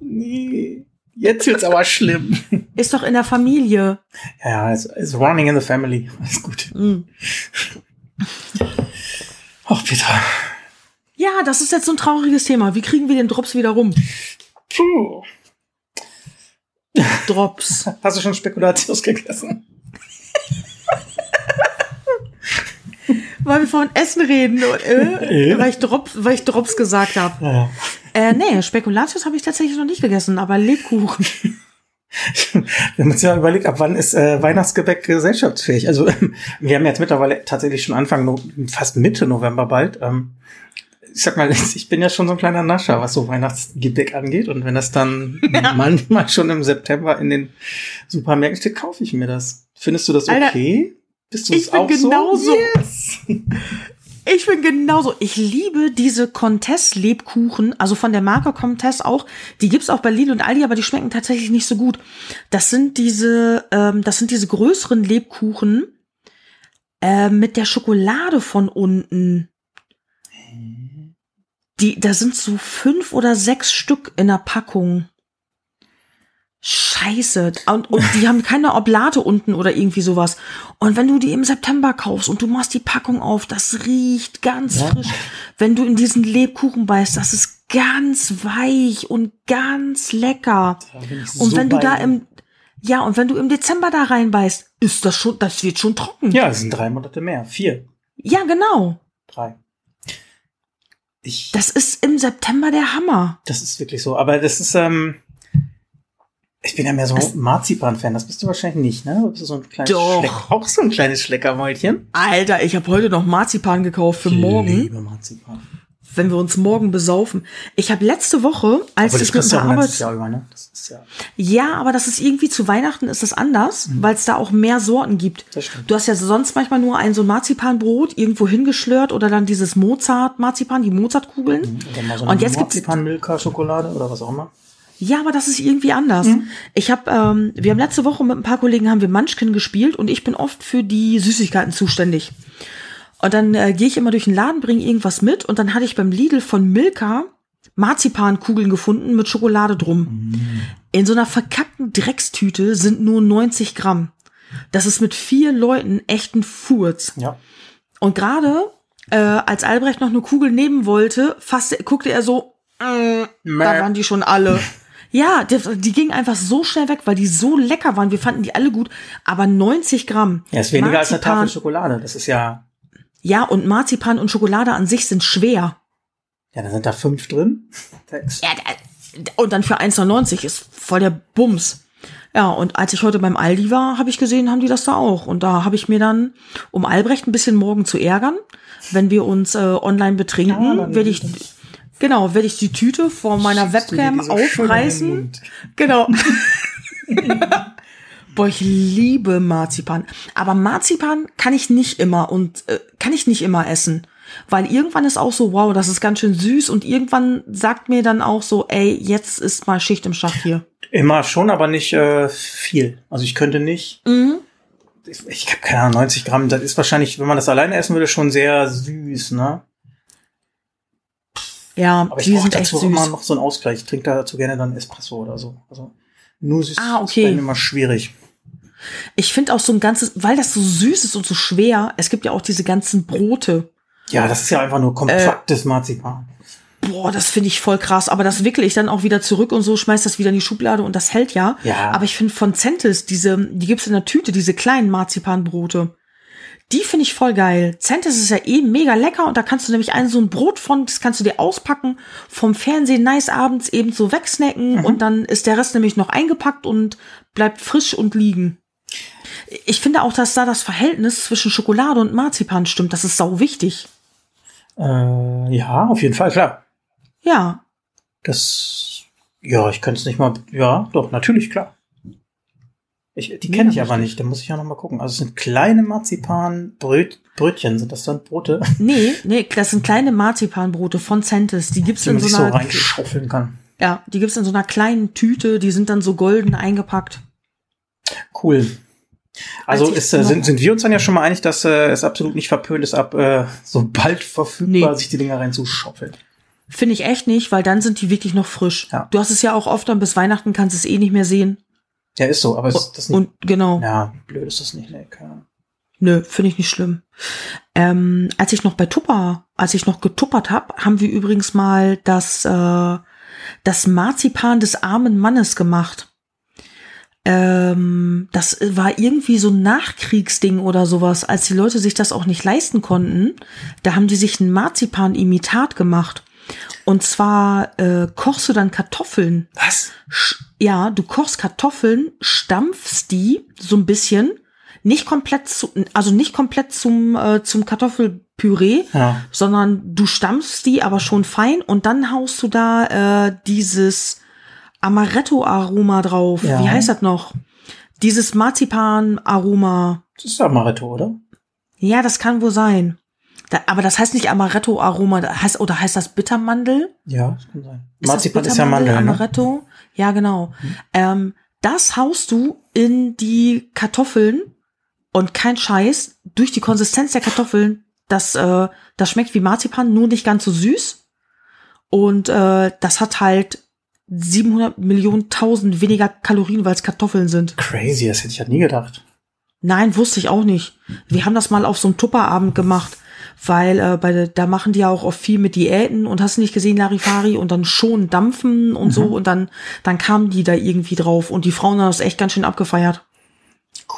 Nee. Jetzt wird's aber schlimm. Ist doch in der Familie. Ja, it's, it's running in the family. Alles gut. Hm. Ach, Peter. Ja, das ist jetzt so ein trauriges Thema. Wie kriegen wir den Drops wieder rum? Puh. Drops. Hast du schon Spekulatius gegessen? Weil wir von Essen reden, und, äh, Äh? weil, ich Drops, weil ich Drops gesagt habe. Ja. Äh, nee, Spekulatius habe ich tatsächlich noch nicht gegessen, aber Lebkuchen. Wir haben uns ja überlegt, ab wann ist äh, Weihnachtsgebäck gesellschaftsfähig? Also wir haben jetzt mittlerweile tatsächlich schon Anfang, no fast Mitte November bald. Ähm, ich sag mal, ich bin ja schon so ein kleiner Nascher, was so Weihnachtsgebäck angeht. Und wenn das dann manchmal schon im September in den Supermärkten steht, kaufe ich mir das. Findest du das Alter, okay? Bist du ich es bin auch genauso. so? Yes. Ich bin genauso. Ich liebe diese Contest-Lebkuchen, also von der Marke Contest auch. Die gibt's auch bei Lidl und Aldi, aber die schmecken tatsächlich nicht so gut. Das sind diese, ähm, das sind diese größeren Lebkuchen äh, mit der Schokolade von unten. Die, da sind so fünf oder sechs Stück in der Packung. Scheiße. Und, und die haben keine Oblate unten oder irgendwie sowas. Und wenn du die im September kaufst und du machst die Packung auf, das riecht ganz Ja. frisch. Wenn du in diesen Lebkuchen beißt, das ist ganz weich und ganz lecker. Und so wenn du da im, ja, und wenn du im Dezember da reinbeißt, ist das schon, das wird schon trocken. Ja, es sind drei Monate mehr. Vier. ja genau. Drei. Ich, Das ist im September der Hammer. Das ist wirklich so. Aber das ist, ähm, ich bin ja mehr so Es- Marzipan-Fan. Das bist du wahrscheinlich nicht, ne? Du bist so ein kleines Doch. Schleck, auch so ein kleines Schleckermäulchen. Alter, ich habe heute noch Marzipan gekauft für Ich morgen, liebe Marzipan. wenn wir uns morgen besaufen. Ich habe letzte Woche, als Aber das ich mit du ein paar ein ganzes Arbeits Jahr über, ne? Das ist ja, Ja, aber das ist irgendwie zu Weihnachten ist das anders, weil es da auch mehr Sorten gibt. das stimmt. Du hast ja sonst manchmal nur ein so ein Marzipanbrot irgendwo hingeschlört oder dann dieses Mozart-Marzipan, die Mozartkugeln. Mal so Und jetzt gibt's- Marzipan-Milka-Schokolade oder was auch immer. Ja, aber das ist irgendwie anders. Ich habe, ähm, wir haben letzte Woche mit ein paar Kollegen haben wir Munchkin gespielt und ich bin oft für die Süßigkeiten zuständig. Und dann äh, gehe ich immer durch den Laden, bringe irgendwas mit und dann hatte ich beim Lidl von Milka Marzipankugeln gefunden mit Schokolade drum. In so einer verkackten Dreckstüte sind nur 90 Gramm. Das ist mit vier Leuten echt ein Furz. Ja. Und gerade äh, als Albrecht noch eine Kugel nehmen wollte, fast guckte er so, äh, da waren die schon alle. Ja, die, die gingen einfach so schnell weg, weil die so lecker waren. Wir fanden die alle gut. Aber 90 Gramm. Ja, ist weniger als eine Marzipan- Tafel Schokolade. Das ist ja, Ja, und Marzipan und Schokolade an sich sind schwer. ja, da sind da fünf drin. Sechs. Ja, und dann für 1,99 ist voll der Bums. Ja, und als ich heute beim Aldi war, habe ich gesehen, haben die das da auch. Und da habe ich mir dann, um Albrecht ein bisschen morgen zu ärgern, wenn wir uns äh, online Ja, betrinken, dann- werde ich, genau, werde ich die Tüte vor meiner dir Webcam aufreißen. Genau. Boah, ich liebe Marzipan. Aber Marzipan kann ich nicht immer und äh, kann ich nicht immer essen. Weil irgendwann ist auch so, wow, das ist ganz schön süß und irgendwann sagt mir dann auch so, ey, jetzt ist mal Schicht im Schacht hier. Immer schon, aber nicht äh, viel. Also ich könnte nicht. Mhm. Ich, ich habe keine Ahnung, 90 Gramm. Das ist wahrscheinlich, wenn man das alleine essen würde, schon sehr süß, ne? Ja, Aber ich die brauche sind echt dazu immer süß. noch so einen Ausgleich. Ich trinke dazu gerne dann Espresso oder so. Also nur süß Ah, ist okay. mir immer schwierig. Ich finde auch so ein ganzes, weil das so süß ist und so schwer, es gibt ja auch diese ganzen Brote. Ja, das ist ja einfach nur kompaktes äh, Marzipan. Boah, das finde ich voll krass. Aber das wickle ich dann auch wieder zurück und so, schmeiß das wieder in die Schublade und das hält ja. Ja. Aber ich finde von Centis, diese, die gibt's in der Tüte, diese kleinen Marzipanbrote. Die finde ich voll geil. Centis ist ja eh mega lecker und da kannst du nämlich ein so ein Brot von, das kannst du dir auspacken, vom Fernsehen nice abends eben so wegsnacken mhm. und dann ist der Rest nämlich noch eingepackt und bleibt frisch und liegen. Ich finde auch, dass da das Verhältnis zwischen Schokolade und Marzipan stimmt. Das ist sau wichtig. Äh, ja, auf jeden Fall, klar. Ja. Das, ja, ich könnte es nicht mal, ja, doch, natürlich, klar. Ich, die kenne ich aber nicht, da muss ich ja noch mal gucken. Also es sind kleine Marzipanbrötchen, sind das dann Brote? Nee, nee, das sind kleine Marzipanbrote von Centis. Die gibt's die in so einer so reinschaufeln kann. Ja, die gibt's in so einer kleinen Tüte, die sind dann so golden eingepackt. Cool. Also ist, äh, sind, sind wir uns dann ja schon mal einig, dass äh, es absolut nicht verpönt ist, ab äh, so bald verfügbar nee. sich die Dinger reinzuschaufeln. Finde ich echt nicht, weil dann sind die wirklich noch frisch. Ja. Du hast es ja auch oft dann bis Weihnachten kannst es eh nicht mehr sehen. Ja, ist so, aber ist das nicht. Und genau. Ja, blöd ist das nicht, ne? Keine Nö, finde ich nicht schlimm. Ähm, als ich noch bei Tupper, als ich noch getuppert habe, haben wir übrigens mal das, äh, das Marzipan des armen Mannes gemacht. Ähm, das war irgendwie so ein Nachkriegsding oder sowas, als die Leute sich das auch nicht leisten konnten. Da haben die sich ein Marzipan-Imitat gemacht. Und zwar äh, kochst du dann Kartoffeln. Was? Ja, du kochst Kartoffeln, stampfst die so ein bisschen, nicht komplett zu, also nicht komplett zum äh, zum Kartoffelpüree, ja. sondern du stampfst die aber schon fein und dann haust du da äh, dieses Amaretto-Aroma drauf. Ja. Wie heißt das noch? Dieses Marzipan-Aroma. Das ist Amaretto, oder? Ja, das kann wohl sein. Da, aber das heißt nicht Amaretto-Aroma, heißt, oder heißt das Bittermandel? Ja, das kann sein. Ist Marzipan ist ja Mandel. Ne? Amaretto? Ne? Ja, genau. Hm. Ähm, das haust du in die Kartoffeln und kein Scheiß, durch die Konsistenz der Kartoffeln, das, äh, das schmeckt wie Marzipan, nur nicht ganz so süß. Und äh, das hat halt 700 Millionen tausend weniger Kalorien, weil es Kartoffeln sind. Crazy, das hätte ich ja nie gedacht. Nein, wusste ich auch nicht. Wir haben das mal auf so einem Tupperabend gemacht weil äh, bei da machen die ja auch oft viel mit Diäten und hast nicht gesehen Larifari und dann schon dampfen und mhm. so und dann dann kamen die da irgendwie drauf und die Frauen haben das echt ganz schön abgefeiert.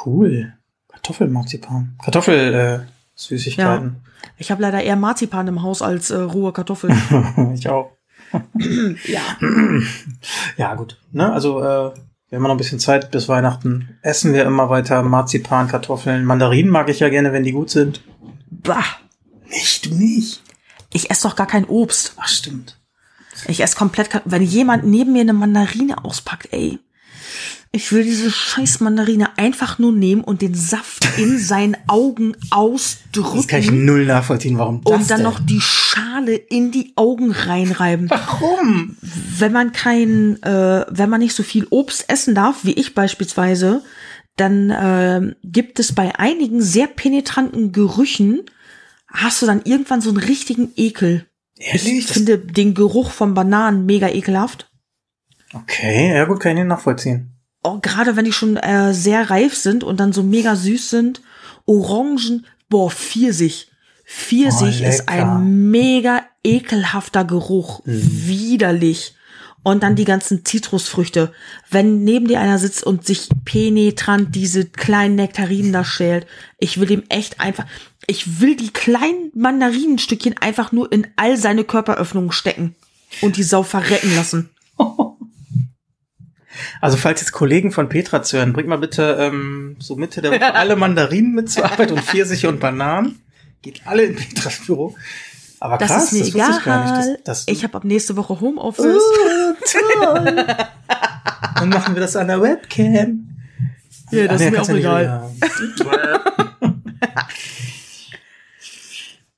Cool. Kartoffelmarzipan. Kartoffel äh, Süßigkeiten. Ja. Ich habe leider eher Marzipan im Haus als äh, rohe Kartoffeln. ich auch. ja. Ja, gut. Ne? Also äh, wir haben noch ein bisschen Zeit bis Weihnachten. Essen wir immer weiter Marzipan, Kartoffeln. Mandarinen mag ich ja gerne, wenn die gut sind. Bah. Du nicht. Ich esse doch gar kein Obst. Ach, stimmt. Ich esse komplett, wenn jemand neben mir eine Mandarine auspackt, ey. Ich will diese scheiß Mandarine einfach nur nehmen und den Saft in seinen Augen ausdrücken. Das kann ich null nachvollziehen, warum das Und dann denn? noch die Schale in die Augen reinreiben. Warum? Wenn man kein, äh, wenn man nicht so viel Obst essen darf, wie ich beispielsweise, dann äh, gibt es bei einigen sehr penetranten Gerüchen hast du dann irgendwann so einen richtigen Ekel. Ehrlich? Ich finde den Geruch von Bananen mega ekelhaft. Okay, ja gut, kann ich nachvollziehen. Oh, gerade wenn die schon äh, sehr reif sind und dann so mega süß sind. Orangen, boah, Pfirsich. Pfirsich oh, ist ein mega ekelhafter Geruch. Mhm. Widerlich. Und dann die ganzen Zitrusfrüchte. Wenn neben dir einer sitzt und sich penetrant diese kleinen Nektarinen da schält, ich will dem echt einfach, ich will die kleinen Mandarinenstückchen einfach nur in all seine Körperöffnungen stecken und die Sau verrecken lassen. Also falls jetzt Kollegen von Petra zuhören, bringt mal bitte ähm, so Mitte der Woche alle Mandarinen mit zur Arbeit und Pfirsiche und Bananen. Geht alle in Petras Büro. Aber das krass, ist mir das egal. ich gar nicht. Das, das ich habe ab nächste Woche Homeoffice. Oh, toll. Dann machen wir das an der Webcam. Ja, das ist mir auch egal.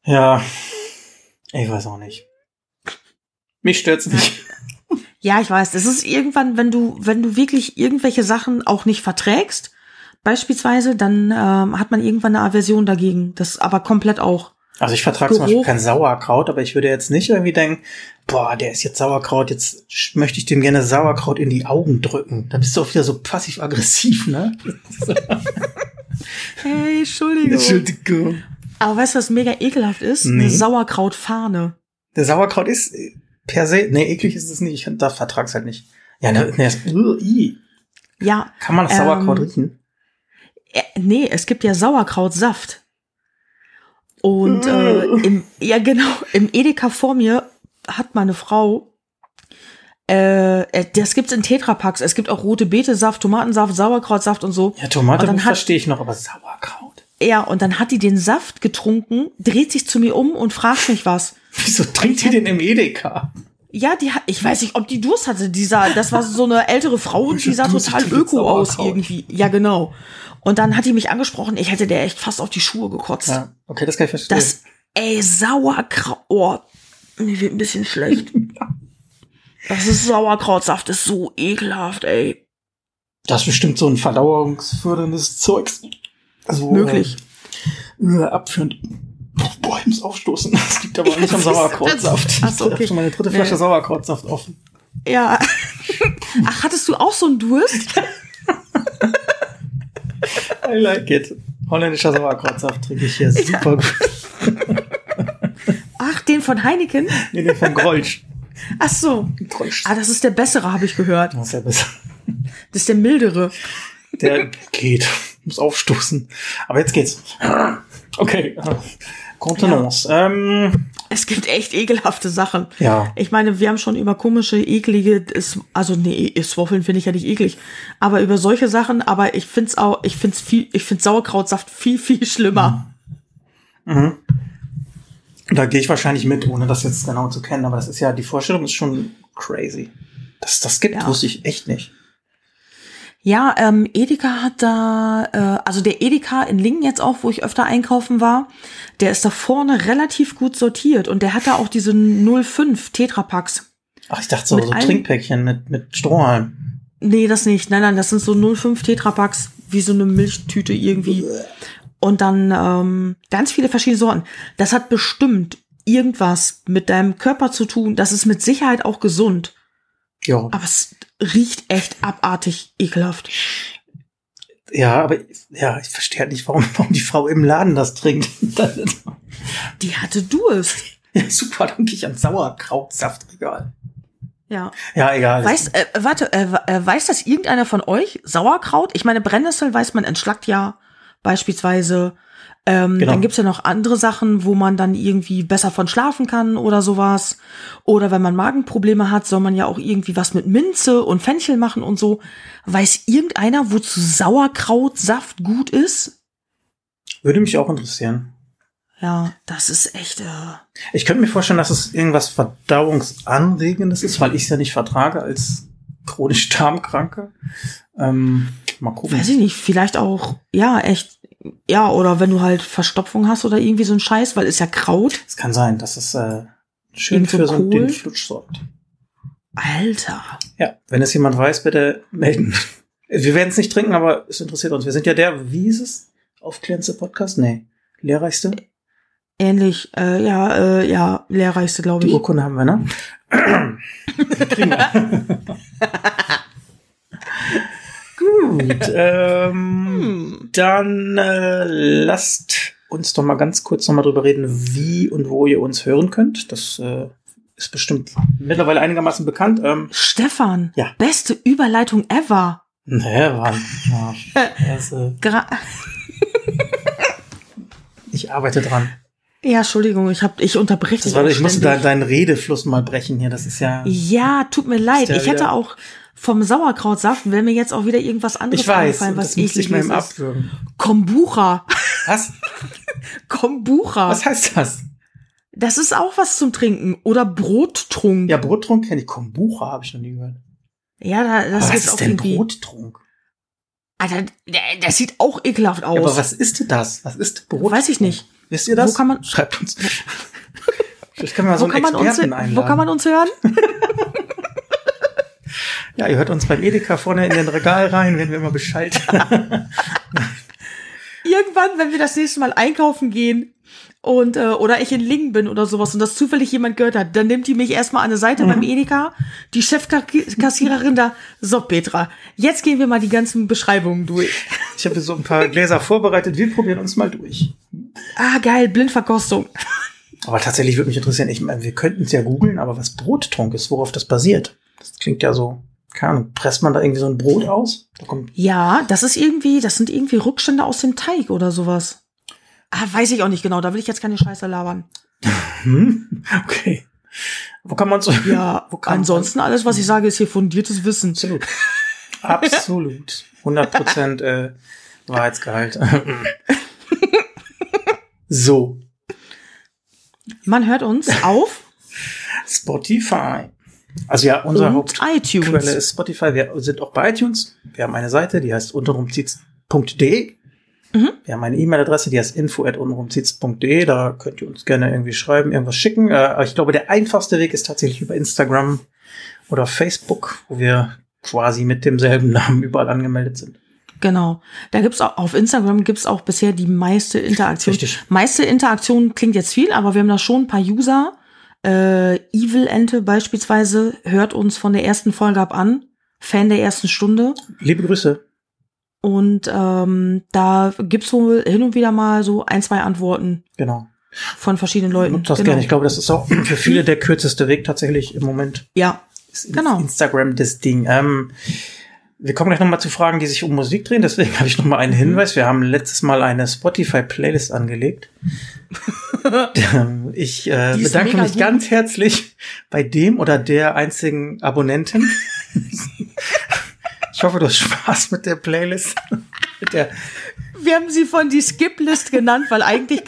Ja, ich weiß auch nicht. Mich stört's nicht. Ja, ich weiß. Das ist irgendwann, wenn du, wenn du wirklich irgendwelche Sachen auch nicht verträgst, beispielsweise, dann ähm, hat man irgendwann eine Aversion dagegen. Das aber komplett auch. Also ich vertrage zum Beispiel kein Sauerkraut, aber ich würde jetzt nicht irgendwie denken, boah, der ist jetzt Sauerkraut, jetzt möchte ich dem gerne Sauerkraut in die Augen drücken. Da bist du auch wieder so passiv-aggressiv, ne? hey, Entschuldigung. Entschuldigung. Aber weißt du, was mega ekelhaft ist? Nee. Eine Sauerkrautfahne. Der Sauerkraut ist per se, nee, eklig ist es nicht, ich da vertrag's halt nicht. Ja, ne, ne, das, uh, i. Ja, Kann man das Ähm, Sauerkraut riechen? äh, nee, es gibt ja Sauerkrautsaft. Und äh, im, ja genau, im Edeka vor mir hat meine Frau, äh, äh, das gibt's in Tetrapacks. Es gibt auch rote Betesaft, Tomatensaft, Sauerkrautsaft und so. Ja, Tomate und dann gut hat- verstehe ich noch, aber Sauerkraut. Ja, und dann hat die den Saft getrunken, dreht sich zu mir um und fragt mich was. Wieso trinkt die denn im Edeka? Ja, die hat, ich weiß nicht, ob die Durst hatte. Die sah, das war so eine ältere Frau und die sah total öko aus irgendwie. Ja, genau. Und dann hat die mich angesprochen, ich hätte der echt fast auf die Schuhe gekotzt. Ja, okay, das kann ich verstehen. Das, ey, Sauerkraut, oh, mir wird ein bisschen schlecht. Das ist Sauerkrautsaft, ist so ekelhaft, ey. Das ist bestimmt so ein verdauungsförderndes Zeugs. Also, Möglich. Äh, abführend. Boah, ich muss aufstoßen. Das liegt aber nicht am Sauerkrautsaft. Ach so, okay. Ich habe schon meine dritte Flasche Nee. Sauerkrautsaft offen. Ja. Ach, hattest du auch so einen Durst? I like it. Holländischer Sauerkrautsaft trinke ich hier super gut. Ach, den von Heineken? Nee, den von Grolsch. Ach so. Grolsch. Ah, das ist der bessere, habe ich gehört. Das ist ja besser. Das ist der mildere. Der geht. Muss aufstoßen. Aber jetzt geht's. Okay. äh, Contenance. Ähm, Es gibt echt ekelhafte Sachen. ja. Ich meine, wir haben schon über komische, eklige, es- also nee, Swaffeln finde ich ja nicht eklig, aber über solche Sachen, aber ich find's auch, ich find's viel, ich find Sauerkrautsaft viel, viel schlimmer. Mhm. Da gehe ich wahrscheinlich mit, ohne das jetzt genau zu kennen. Aber das ist ja, die Vorstellung ist schon crazy. Dass das gibt, Ja. wusste ich echt nicht. Ja, ähm, Edeka hat da, äh, also der Edeka in Lingen jetzt auch, wo ich öfter einkaufen war, der ist da vorne relativ gut sortiert und der hat da auch diese 05 Tetrapacks. Ach, ich dachte so, Mit so Trinkpäckchen mit, mit Strohhalm. Nee, das nicht. Nein, nein, das sind so 05 Tetrapacks, wie so eine Milchtüte irgendwie. Und dann ähm, ganz viele verschiedene Sorten. Das hat bestimmt irgendwas mit deinem Körper zu tun. Das ist mit Sicherheit auch gesund. Ja. Aber es riecht echt abartig ekelhaft. Ja, aber ja, ich verstehe halt nicht, warum, warum die Frau im Laden das trinkt. Die hatte Durst. ja, super, dann gehe ich ans Sauerkrautsaftregal. Ja. Ja, egal. Weiß, äh, warte, äh, äh, weiß das irgendeiner von euch? Sauerkraut? Ich meine, Brennnessel weiß man entschlackt ja beispielsweise. Ähm, Genau. Dann gibt's ja noch andere Sachen, wo man dann irgendwie besser von schlafen kann oder sowas. Oder wenn man Magenprobleme hat, soll man ja auch irgendwie was mit Minze und Fenchel machen und so. Weiß irgendeiner, wozu Sauerkrautsaft gut ist? Würde mich auch interessieren. Ja, das ist echt. Äh, Ich könnte mir vorstellen, dass es irgendwas Verdauungsanregendes ist, weil ich es ja nicht vertrage als chronisch Darmkranke. Ähm, mal gucken. weiß ich nicht, vielleicht auch, ja, echt. Ja, oder wenn du halt Verstopfung hast oder irgendwie so ein Scheiß, weil ist ja Kraut. Es kann sein, dass es äh, schön Irgend so für so einen dünnen Flutsch sorgt. Alter. Ja, wenn es jemand weiß, bitte melden. Wir werden es nicht trinken, aber es interessiert uns. Wir sind ja der, wie ist es? Aufklärendste Podcast? Nee. Lehrreichste? Ähnlich, äh, ja, äh, ja, lehrreichste, glaube Die ich. Urkunde haben wir, ne? Gut. Ähm, Dann äh, lasst uns doch mal ganz kurz noch mal drüber reden, wie und wo ihr uns hören könnt. Das äh, ist bestimmt mittlerweile einigermaßen bekannt. Ähm, Stefan, Ja. beste Überleitung ever. nee, Mann. Ja, das, äh, ich arbeite dran. ja, Entschuldigung, ich hab, ich unterbreche Das war, ich musste da, deinen Redefluss mal brechen hier. Das ist ja. Ja, tut mir leid. ja Ich hätte auch vom Sauerkrautsaft, wäre mir jetzt auch wieder irgendwas anderes Ich weiß, eingefallen, was musste ich ekliges ist. abwürgen. Kombucha. Was? Kombucha. Was heißt das? Das ist auch was zum Trinken. Oder Brottrunk. Ja, Brottrunk kenne ich. Kombucha habe ich noch nie gehört. Ja, da, das aber was ist auch denn irgendwie. Brottrunk? Alter, der- das sieht auch ekelhaft aus. Ja, aber was ist denn das? Was ist Brot? Weiß ich nicht. Wisst ihr das? Wo kann man- Schreibt uns. Vielleicht können wir mal so einen man uns, Experten einladen. wo kann man uns hören? ja, ihr hört uns beim Edeka vorne in den Regal rein, wenn wir immer Bescheid. Irgendwann, wenn wir das nächste Mal einkaufen gehen, und äh, oder ich in Lingen bin oder sowas und das zufällig jemand gehört hat, dann nimmt die mich erstmal an der Seite mhm. beim Edeka, die Chefkassiererin da, so Petra, jetzt gehen wir mal die ganzen Beschreibungen durch. Ich habe so ein paar Gläser vorbereitet, wir probieren uns mal durch. Ah, geil, Blindverkostung. Aber tatsächlich würde mich interessieren, ich meine, wir könnten es ja googeln, aber was Brottrunk ist, worauf das basiert. Das klingt ja so, keine Ahnung, presst man da irgendwie so ein Brot aus? Da kommt ja, das ist irgendwie, das sind irgendwie Rückstände aus dem Teig oder sowas. Ah, weiß ich auch nicht genau, da will ich jetzt keine Scheiße labern. Hm? okay. Wo kann man so? Ja, wo kann ansonsten alles, was ich sage, ist hier fundiertes Wissen. Absolut. Absolut. 100 Prozent äh, Wahrheitsgehalt. so. Man hört uns auf Spotify. Also ja, unsere Hauptquelle ist Spotify. Wir sind auch bei iTunes. Wir haben eine Seite, die heißt unterrumzieht.de. Mhm. Wir haben eine E-Mail-Adresse, die heißt info.unrumzieht's.de. Da könnt ihr uns gerne irgendwie schreiben, irgendwas schicken. Äh, ich glaube, der einfachste Weg ist tatsächlich über Instagram oder Facebook, wo wir quasi mit demselben Namen überall angemeldet sind. Genau. Da gibt's auch, auf Instagram gibt's auch bisher die meiste Interaktion. Richtig. Meiste Interaktion klingt jetzt viel, aber wir haben da schon ein paar User. Äh, Evil Ente beispielsweise hört uns von der ersten Folge ab an. Fan der ersten Stunde. Liebe Grüße. Und ähm, da gibt's wohl hin und wieder mal so ein, zwei Antworten. Genau. Von verschiedenen Leuten. Nutzt das genau. gerne. Ich glaube, das ist auch für viele der kürzeste Weg tatsächlich im Moment. Ja. Genau. Instagram das Ding. Ähm, wir kommen gleich nochmal zu Fragen, die sich um Musik drehen. Deswegen habe ich nochmal einen mhm. Hinweis. Wir haben letztes Mal eine Spotify-Playlist angelegt. ich äh, bedanke mich gut. ganz herzlich bei dem oder der einzigen Abonnentin. ich hoffe, du hast Spaß mit der Playlist. mit der Wir haben sie von die Skip-List genannt, weil eigentlich,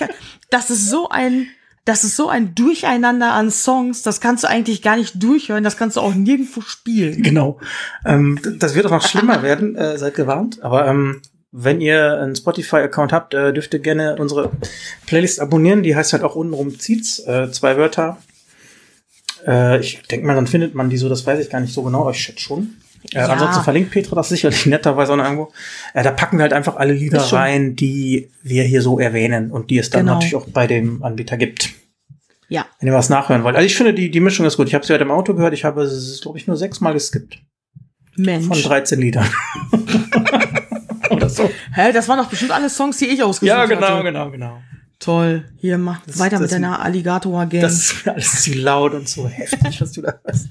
das ist so ein das ist so ein Durcheinander an Songs, das kannst du eigentlich gar nicht durchhören, das kannst du auch nirgendwo spielen. Genau. Ähm, das wird auch noch schlimmer werden, äh, seid gewarnt. Aber ähm, wenn ihr einen Spotify-Account habt, äh, dürft ihr gerne unsere Playlist abonnieren. Die heißt halt auch untenrum zieht's, äh, zwei Wörter. Äh, ich denke mal, dann findet man die so, das weiß ich gar nicht so genau, aber ich schätze schon. Äh, ja. Ansonsten verlinkt Petra das sicherlich netterweise auch noch irgendwo. Äh, da packen wir halt einfach alle Lieder rein, die wir hier so erwähnen und die es dann genau. natürlich auch bei dem Anbieter gibt. Ja. Wenn ihr was nachhören wollt. Also ich finde, die, die Mischung ist gut. Ich habe sie heute im Auto gehört. Ich habe es, glaube ich, nur sechsmal geskippt. Mensch. Von 13 Liedern. Oder so. Hä, das waren doch bestimmt alle Songs, die ich ausgesucht habe. Ja, genau, hatte. genau, genau. Toll. Hier, mach das, weiter das mit deiner Alligator-Gang. Das ist alles zu laut und so heftig, was du da hast.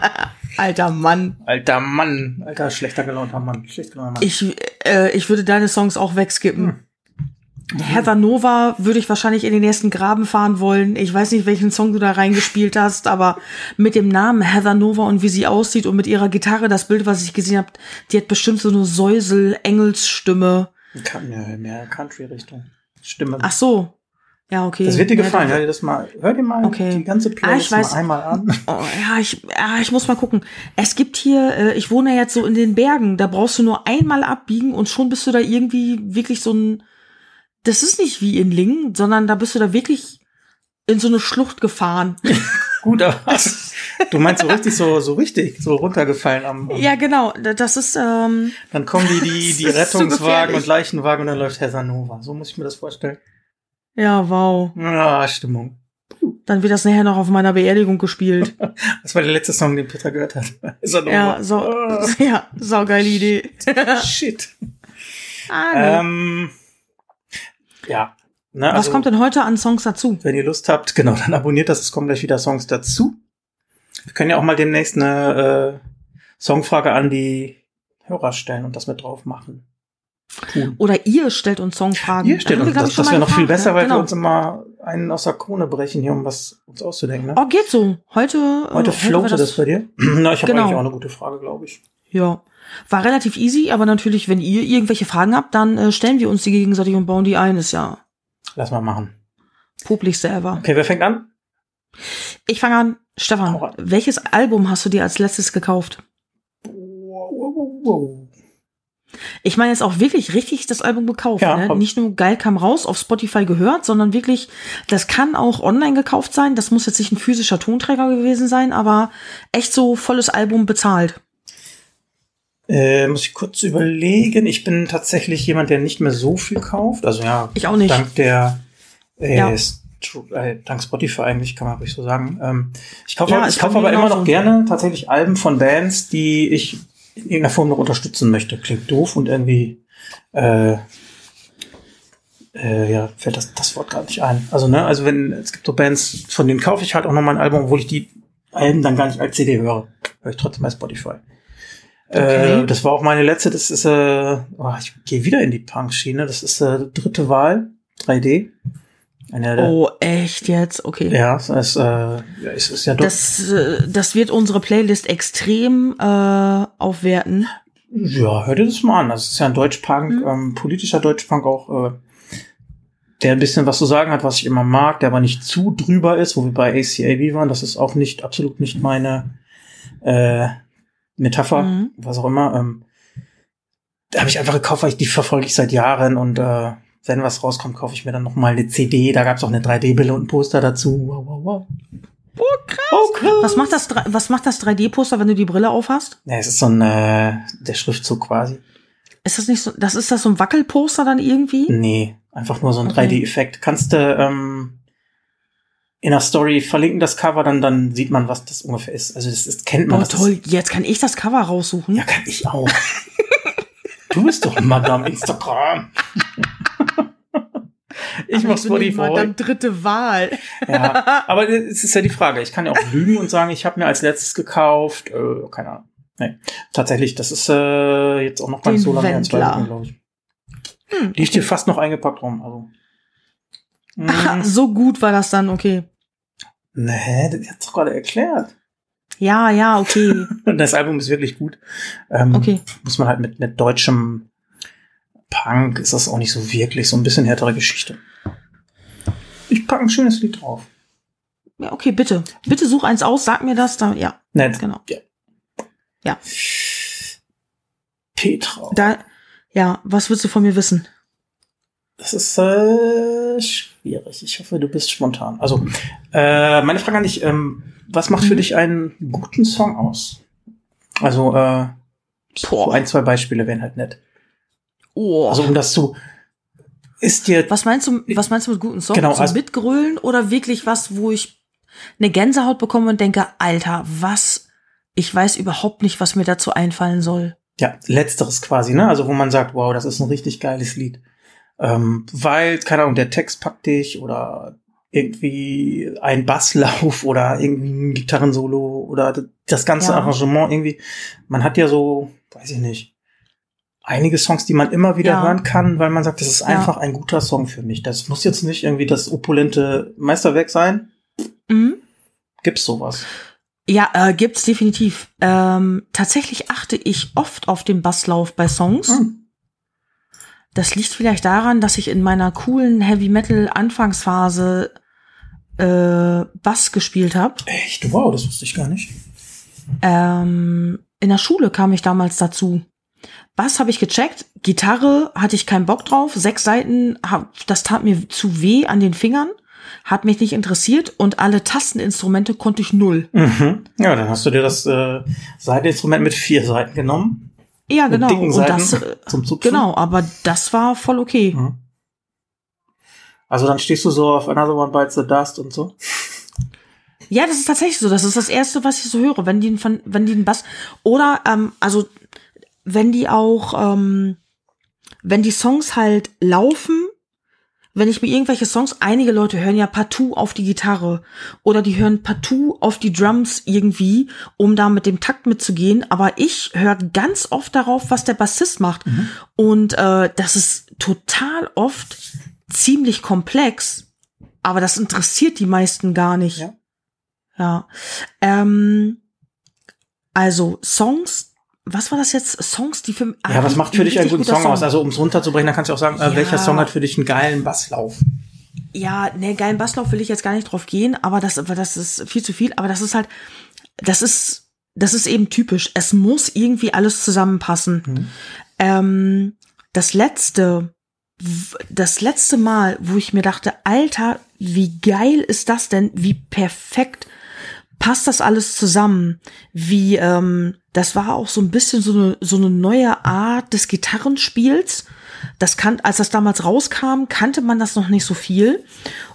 Alter Mann. Alter Mann. Alter, schlechter gelaunter Mann. Schlecht gelaunter Mann. Ich, äh, ich würde deine Songs auch wegskippen. Hm. Heather Nova würde ich wahrscheinlich in den ersten Graben fahren wollen. Ich weiß nicht, welchen Song du da reingespielt hast, aber mit dem Namen Heather Nova und wie sie aussieht und mit ihrer Gitarre, das Bild, was ich gesehen habe, die hat bestimmt so eine Säusel-Engelsstimme. Mehr, mehr Country-Richtung. Stimme. Ach so. Ja, okay. Das wird dir gefallen. Ja, hör dir das mal, hör dir mal okay. die ganze Playlist ah, mal einmal an. Oh, ja, ich, ja, ich muss mal gucken. Es gibt hier, äh, ich wohne ja jetzt so in den Bergen, da brauchst du nur einmal abbiegen und schon bist du da irgendwie wirklich so ein das ist nicht wie in Lingen, sondern da bist du da wirklich in so eine Schlucht gefahren. Gut, aber du meinst so richtig so so richtig so runtergefallen am, am Ja, genau, das ist ähm, Dann kommen die die die Rettungswagen und Leichenwagen und dann läuft Herr Sanova. So muss ich mir das vorstellen. Ja, wow. Ah, Stimmung. Dann wird das nachher noch auf meiner Beerdigung gespielt. das war der letzte Song, den Peter gehört hat. Sanova. Ja, so, oh. ja, saugeile Idee. Shit. Ah, nee. Ähm, ja. Ne, Was also, kommt denn heute an Songs dazu? Wenn ihr Lust habt, genau, dann abonniert das, es kommen gleich wieder Songs dazu. Wir können ja auch mal demnächst eine äh, Songfrage an die Hörer stellen und das mit drauf machen. Cool. Oder ihr stellt uns Songfragen. Ihr stellt uns, das, das wäre noch viel besser, ne? weil genau. wir uns immer einen aus der Krone brechen hier, um was uns auszudenken. Ne? Oh, geht so. Heute, äh, heute floatet das, das bei dir? Na, ich habe genau. eigentlich auch eine gute Frage, glaube ich. Ja. War relativ easy, aber natürlich, wenn ihr irgendwelche Fragen habt, dann äh, stellen wir uns die gegenseitig und bauen die ein, ist ja. Lass mal machen. Publik selber. Okay, wer fängt an? Ich fange an. Stefan, an. welches Album hast du dir als letztes gekauft? Ich meine jetzt auch wirklich richtig das Album gekauft. Ja, ne? Nicht nur geil kam raus, auf Spotify gehört, sondern wirklich, das kann auch online gekauft sein. Das muss jetzt nicht ein physischer Tonträger gewesen sein, aber echt so volles Album bezahlt. Äh, muss ich kurz überlegen. Ich bin tatsächlich jemand, der nicht mehr so viel kauft. Also ja, ich auch nicht. Dank der äh, ja. äh, dank Spotify eigentlich, kann man ruhig so sagen. Ähm, ich kaufe, ja, ich kaufe aber immer noch gerne tatsächlich Alben von Bands, die ich in irgendeiner Form noch unterstützen möchte. Klingt doof und irgendwie äh, äh, ja, fällt das, das Wort gar nicht ein. Also, ne, also wenn, es gibt so Bands, von denen kaufe ich halt auch noch mal ein Album, obwohl ich die Alben dann gar nicht als CD höre. Höre ich trotzdem bei Spotify. Okay. Äh, das war auch meine letzte, das ist, äh, oh, ich gehe wieder in die Punk-Schiene, das ist äh, dritte Wahl, 3D. Eine, oh, echt jetzt? Okay. Ja, es ist, äh, es ist ja doch. Das, äh, das wird unsere Playlist extrem äh, aufwerten. Ja, hör dir das mal an. Das ist ja ein Deutschpunk, mhm. ähm, politischer Deutschpunk auch, äh, der ein bisschen was zu sagen hat, was ich immer mag, der aber nicht zu drüber ist, wo wir bei ACAB waren. Das ist auch nicht, absolut nicht meine äh, Metapher, mhm. was auch immer. Ähm, da habe ich einfach gekauft, weil ich die verfolge ich seit Jahren und äh, wenn was rauskommt, kaufe ich mir dann noch mal eine CD. Da gab es auch eine 3D-Brille und ein Poster dazu. Wow, wow, wow. Oh, krass. Oh, krass. Was macht das, was macht das 3D-Poster, wenn du die Brille aufhast? Ja, es ist so ein, äh, der Schriftzug quasi. Ist das nicht so, das ist das so ein Wackelposter dann irgendwie? Nee, einfach nur so ein okay. 3D-Effekt. Kannst du, ähm, in der Story verlinken das Cover, dann, dann sieht man, was das ungefähr ist. Also das, das kennt man. Oh, toll, jetzt kann ich das Cover raussuchen. Ja, kann ich auch. du bist doch Madame Instagram. ich mach Spotify. Madame dritte Wahl. ja, aber es ist ja die Frage. Ich kann ja auch lügen und sagen, ich habe mir als letztes gekauft, äh, keine Ahnung. Nee, tatsächlich, das ist äh, jetzt auch noch gar nicht so lange her, glaube ich. Hm, die steht fast noch eingepackt rum. Also. Ach, so gut war das dann, okay. Nee, das hat's doch gerade erklärt. Ja, ja, okay. das Album ist wirklich gut. Ähm, okay. Muss man halt mit, mit deutschem Punk ist das auch nicht so wirklich, so ein bisschen härtere Geschichte. Ich packe ein schönes Lied drauf. Ja, okay, bitte. Bitte such eins aus, sag mir das, dann, ja. Nett. Genau. Ja. ja. Petra. Da, ja, was willst du von mir wissen? Das ist äh, schwierig. Ich hoffe, du bist spontan. Also, äh, meine Frage an dich, ähm, was macht für mhm. dich einen guten Song aus? Also, äh, so ein, zwei Beispiele wären halt nett. Oh. Also, um das zu, ist dir. Was meinst du, was meinst du mit guten Song? Genau, also, mitgrölen oder wirklich was, wo ich eine Gänsehaut bekomme und denke, Alter, was, ich weiß überhaupt nicht, was mir dazu einfallen soll. Ja, letzteres quasi, ne? Also, wo man sagt, wow, das ist ein richtig geiles Lied. Ähm, weil, keine Ahnung, der Text packt dich oder irgendwie ein Basslauf oder irgendwie ein Gitarrensolo oder das ganze ja. Arrangement irgendwie. Man hat ja so, weiß ich nicht, einige Songs, die man immer wieder ja. hören kann, weil man sagt, das ist einfach ja. ein guter Song für mich. Das muss jetzt nicht irgendwie das opulente Meisterwerk sein. Mhm. Gibt's sowas? Ja, äh, gibt's definitiv. Ähm, tatsächlich achte ich oft auf den Basslauf bei Songs. Mhm. Das liegt vielleicht daran, dass ich in meiner coolen Heavy Metal Anfangsphase äh, Bass gespielt habe. Echt? Wow, das wusste ich gar nicht. Ähm, in der Schule kam ich damals dazu. Bass habe ich gecheckt, Gitarre hatte ich keinen Bock drauf, sechs Seiten, das tat mir zu weh an den Fingern, hat mich nicht interessiert und alle Tasteninstrumente konnte ich null. Mhm. Ja, dann hast du dir das äh, Seiteninstrument mit vier Seiten genommen ja, genau. Und das, äh, zum Zupfen. Genau, aber das war voll okay. Mhm. Also dann stehst du so auf Another One Bites the Dust und so. Ja, das ist tatsächlich so. Das ist das Erste, was ich so höre, wenn die, wenn die einen Bass oder ähm, also wenn die auch, ähm, wenn die Songs halt laufen wenn ich mir irgendwelche Songs, einige Leute hören ja partout auf die Gitarre oder die hören partout auf die Drums irgendwie, um da mit dem Takt mitzugehen. Aber ich höre ganz oft darauf, was der Bassist macht. Mhm. Und äh, das ist total oft ziemlich komplex, aber das interessiert die meisten gar nicht. Ja. ja. Ähm, also Songs, was war das jetzt? Songs, die für Ja, was macht für dich einen guten Song, Song, aus? Also um es runterzubrechen, dann kannst du auch sagen, äh, ja. welcher Song hat für dich einen geilen Basslauf? Ja, ne, geilen Basslauf will ich jetzt gar nicht drauf gehen, aber das, das ist viel zu viel. Aber das ist halt, das ist, das ist eben typisch. Es muss irgendwie alles zusammenpassen. Mhm. Ähm, das letzte, das letzte Mal, wo ich mir dachte, Alter, wie geil ist das denn? Wie perfekt passt das alles zusammen? Wie, ähm, das war auch so ein bisschen so eine, so eine neue Art des Gitarrenspiels. Das kann, als das damals rauskam, kannte man das noch nicht so viel.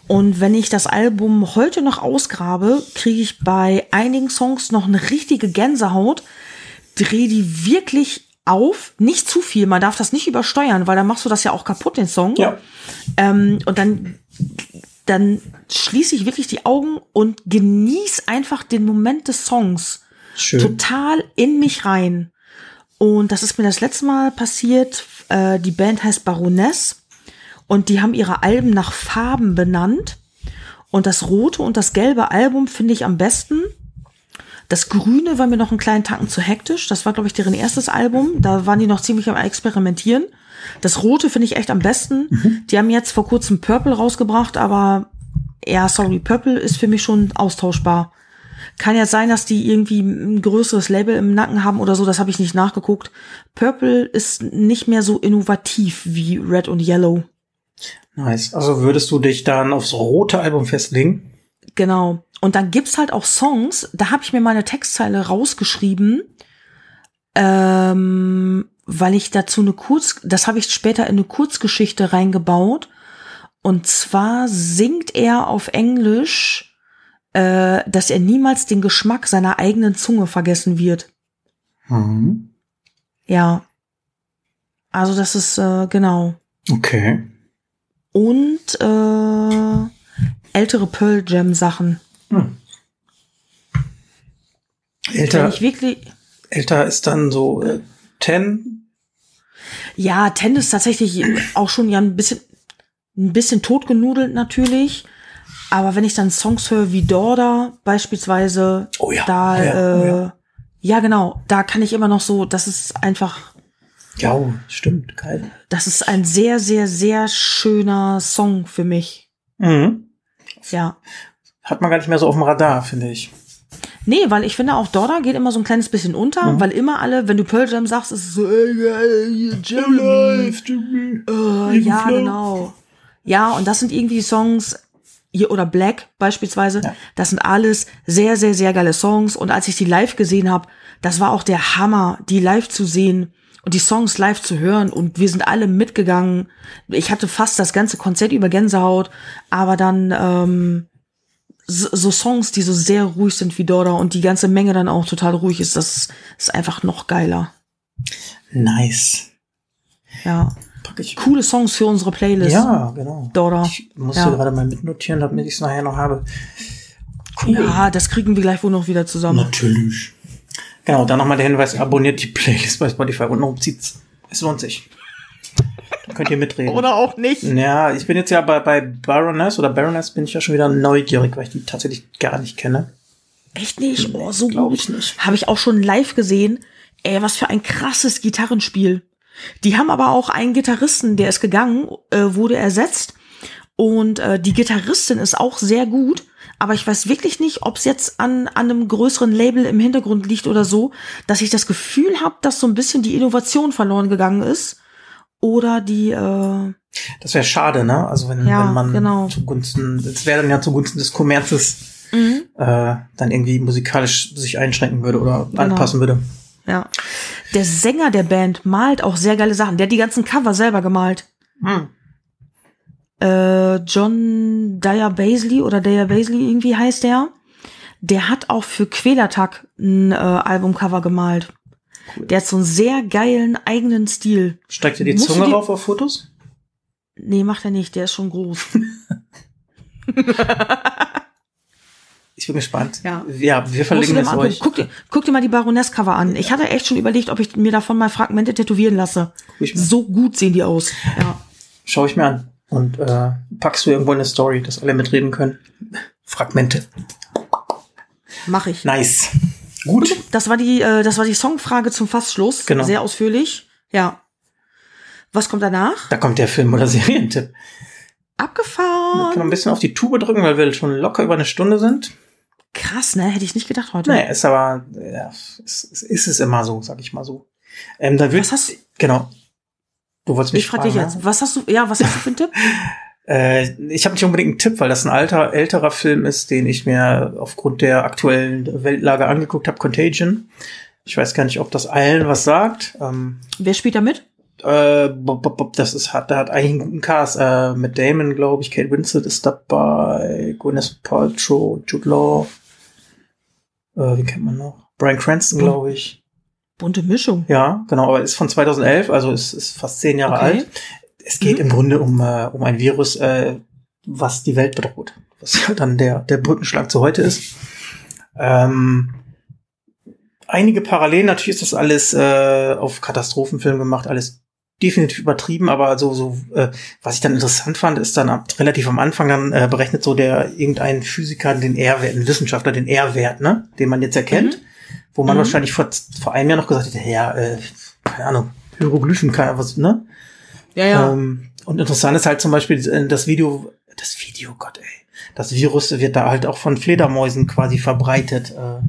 Und wenn ich das Album heute noch ausgrabe, kriege ich bei einigen Songs noch eine richtige Gänsehaut, drehe die wirklich auf, nicht zu viel, man darf das nicht übersteuern, weil dann machst du das ja auch kaputt, den Song. Ja. Ähm, und dann, dann schließe ich wirklich die Augen und genieße einfach den Moment des Songs Schön. total in mich rein. Und das ist mir das letzte Mal passiert. Äh, die Band heißt Baroness und die haben ihre Alben nach Farben benannt. Und das rote und das gelbe Album finde ich am besten. Das Grüne war mir noch einen kleinen Tacken zu hektisch. Das war, glaube ich, deren erstes Album. Da waren die noch ziemlich am Experimentieren. Das Rote finde ich echt am besten. Mhm. Die haben jetzt vor kurzem Purple rausgebracht, aber ja, sorry, Purple ist für mich schon austauschbar. Kann ja sein, dass die irgendwie ein größeres Label im Nacken haben oder so, das habe ich nicht nachgeguckt. Purple ist nicht mehr so innovativ wie Red und Yellow. Nice. Also würdest du dich dann aufs rote Album festlegen? Genau. Und dann gibt's halt auch Songs, da habe ich mir meine Textzeile rausgeschrieben, ähm, weil ich dazu eine Kurz, das habe ich später in eine Kurzgeschichte reingebaut. Und zwar singt er auf Englisch, äh, dass er niemals den Geschmack seiner eigenen Zunge vergessen wird. Mhm. Ja. Also das ist äh, genau. Okay. Und äh, ältere Pearl Jam Sachen. Hm. Wenn Älter, ich wirklich älter ist dann so 10. Ja, Ten ist tatsächlich auch schon ja ein bisschen, ein bisschen totgenudelt natürlich. Aber wenn ich dann Songs höre wie Dorda beispielsweise, Oh ja, da, ja, äh, oh ja. ja. genau, da kann ich immer noch so, das ist einfach, Ja, oh, stimmt, geil. das ist ein sehr, sehr, sehr schöner Song für mich. Mhm. Ja. Hat man gar nicht mehr so auf dem Radar, finde ich. Nee, weil ich finde auch Dorda geht immer so ein kleines bisschen unter, Mhm. weil immer alle, wenn du Pearl Jam sagst, ist es so, ey, ey, Jeremy. Äh, ja, genau. Ja, und das sind irgendwie Songs, hier, oder Black beispielsweise, Ja. das sind alles sehr, sehr, sehr geile Songs. Und als ich die live gesehen habe, das war auch der Hammer, die live zu sehen und die Songs live zu hören. Und wir sind alle mitgegangen. Ich hatte fast das ganze Konzert über Gänsehaut, aber dann ähm, so, so Songs, die so sehr ruhig sind wie Dorda und die ganze Menge dann auch total ruhig ist, das ist einfach noch geiler. Nice. Ja. Pack ich. Coole Songs für unsere Playlist. Ja, genau. Dorda. Ich muss Ja. gerade mal mitnotieren, damit ich es nachher noch habe. Cool. Ja, das kriegen wir gleich wohl noch wieder zusammen. Natürlich. Genau, dann nochmal der Hinweis, abonniert die Playlist bei Spotify und umzieht's. Es lohnt sich. Könnt ihr mitreden. Oder auch nicht. Ja, ich bin jetzt ja bei, bei Baroness oder Baroness bin ich ja schon wieder neugierig, weil ich die tatsächlich gar nicht kenne. Echt nicht? Oh, so glaub gut. nicht. Habe ich auch schon live gesehen. Ey, was für ein krasses Gitarrenspiel. Die haben aber auch einen Gitarristen, der ist gegangen, äh, wurde ersetzt. Und äh, die Gitarristin ist auch sehr gut. Aber ich weiß wirklich nicht, ob es jetzt an, an einem größeren Label im Hintergrund liegt oder so, dass ich das Gefühl habe, dass so ein bisschen die Innovation verloren gegangen ist. Oder die, äh, Das wäre schade, ne? Also wenn, Ja, wenn man genau. zugunsten, das wäre dann ja zugunsten des Kommerzes mhm. äh, dann irgendwie musikalisch sich einschränken würde oder Genau. anpassen würde. ja. Der Sänger der Band malt auch sehr geile Sachen. Der hat die ganzen Cover selber gemalt. Hm. äh, John Dyer Baisley oder Dyer Baisley irgendwie heißt der. Der hat auch für Quälertag ein äh, Albumcover gemalt. Der hat so einen sehr geilen eigenen Stil. Steigt dir die Musst Zunge die- rauf auf Fotos? Nee, macht er nicht, der ist schon groß. Ich bin gespannt. Ja. Ja, wir verlinken es euch. Guck dir, guck dir mal die Baroness-Cover an. Ich hatte echt schon überlegt, ob ich mir davon mal Fragmente tätowieren lasse. So gut sehen die aus. Ja. Schau ich mir an. Und äh, packst du irgendwo in eine Story, dass alle mitreden können. Fragmente. Mach ich. Nice. Gut. Das war die, äh, das war die Songfrage zum Fastschluss. Genau. Sehr ausführlich. Ja. Was kommt danach? Da kommt der Film- oder Serientipp. Wir Abgefahren. können ein bisschen auf die Tube drücken, weil wir schon locker über eine Stunde sind. Krass, ne? Hätte ich nicht gedacht heute. Nee, ist aber, ja, ist, ist, es immer so, sag ich mal so. Ähm, dann wird, Was hast du? genau. Du wolltest mich Ich frage dich fragen, jetzt. Was hast du? Ja, was hast du für einen Tipp? Äh, ich habe nicht unbedingt einen Tipp, weil das ein alter, älterer Film ist, den ich mir aufgrund der aktuellen Weltlage angeguckt habe, Contagion. Ich weiß gar nicht, ob das allen was sagt. Ähm, Wer spielt da mit? Äh, das ist hat, der hat eigentlich einen guten Cast. Äh, mit Damon, glaube ich, Kate Winslet ist dabei, Gwyneth Paltrow, Jude Law. Äh, wie kennt man noch? Brian Cranston, glaube ich. Bunte Mischung. Ja, genau, aber ist von 2011, also ist, ist fast zehn Jahre Okay. alt. Es geht Mhm. im Grunde um, äh, um ein Virus, äh, was die Welt bedroht. Was ja dann der, der Brückenschlag zu heute ist. Ähm, einige Parallelen, natürlich ist das alles äh, auf Katastrophenfilm gemacht, alles definitiv übertrieben, aber so, so, äh, was ich dann interessant fand, ist dann ab, relativ am Anfang dann äh, berechnet so der irgendein Physiker den R-Wert, ein Wissenschaftler den R-Wert, ne, den man jetzt erkennt, wo man Mhm. wahrscheinlich vor, vor einem Jahr noch gesagt hätte, ja, äh, keine Ahnung, Hieroglyphen, keine, was, ne? Ja, Ähm, und interessant ist halt zum Beispiel äh, das Video, das Video, Gott, ey. Das Virus wird da halt auch von Fledermäusen quasi verbreitet. Äh,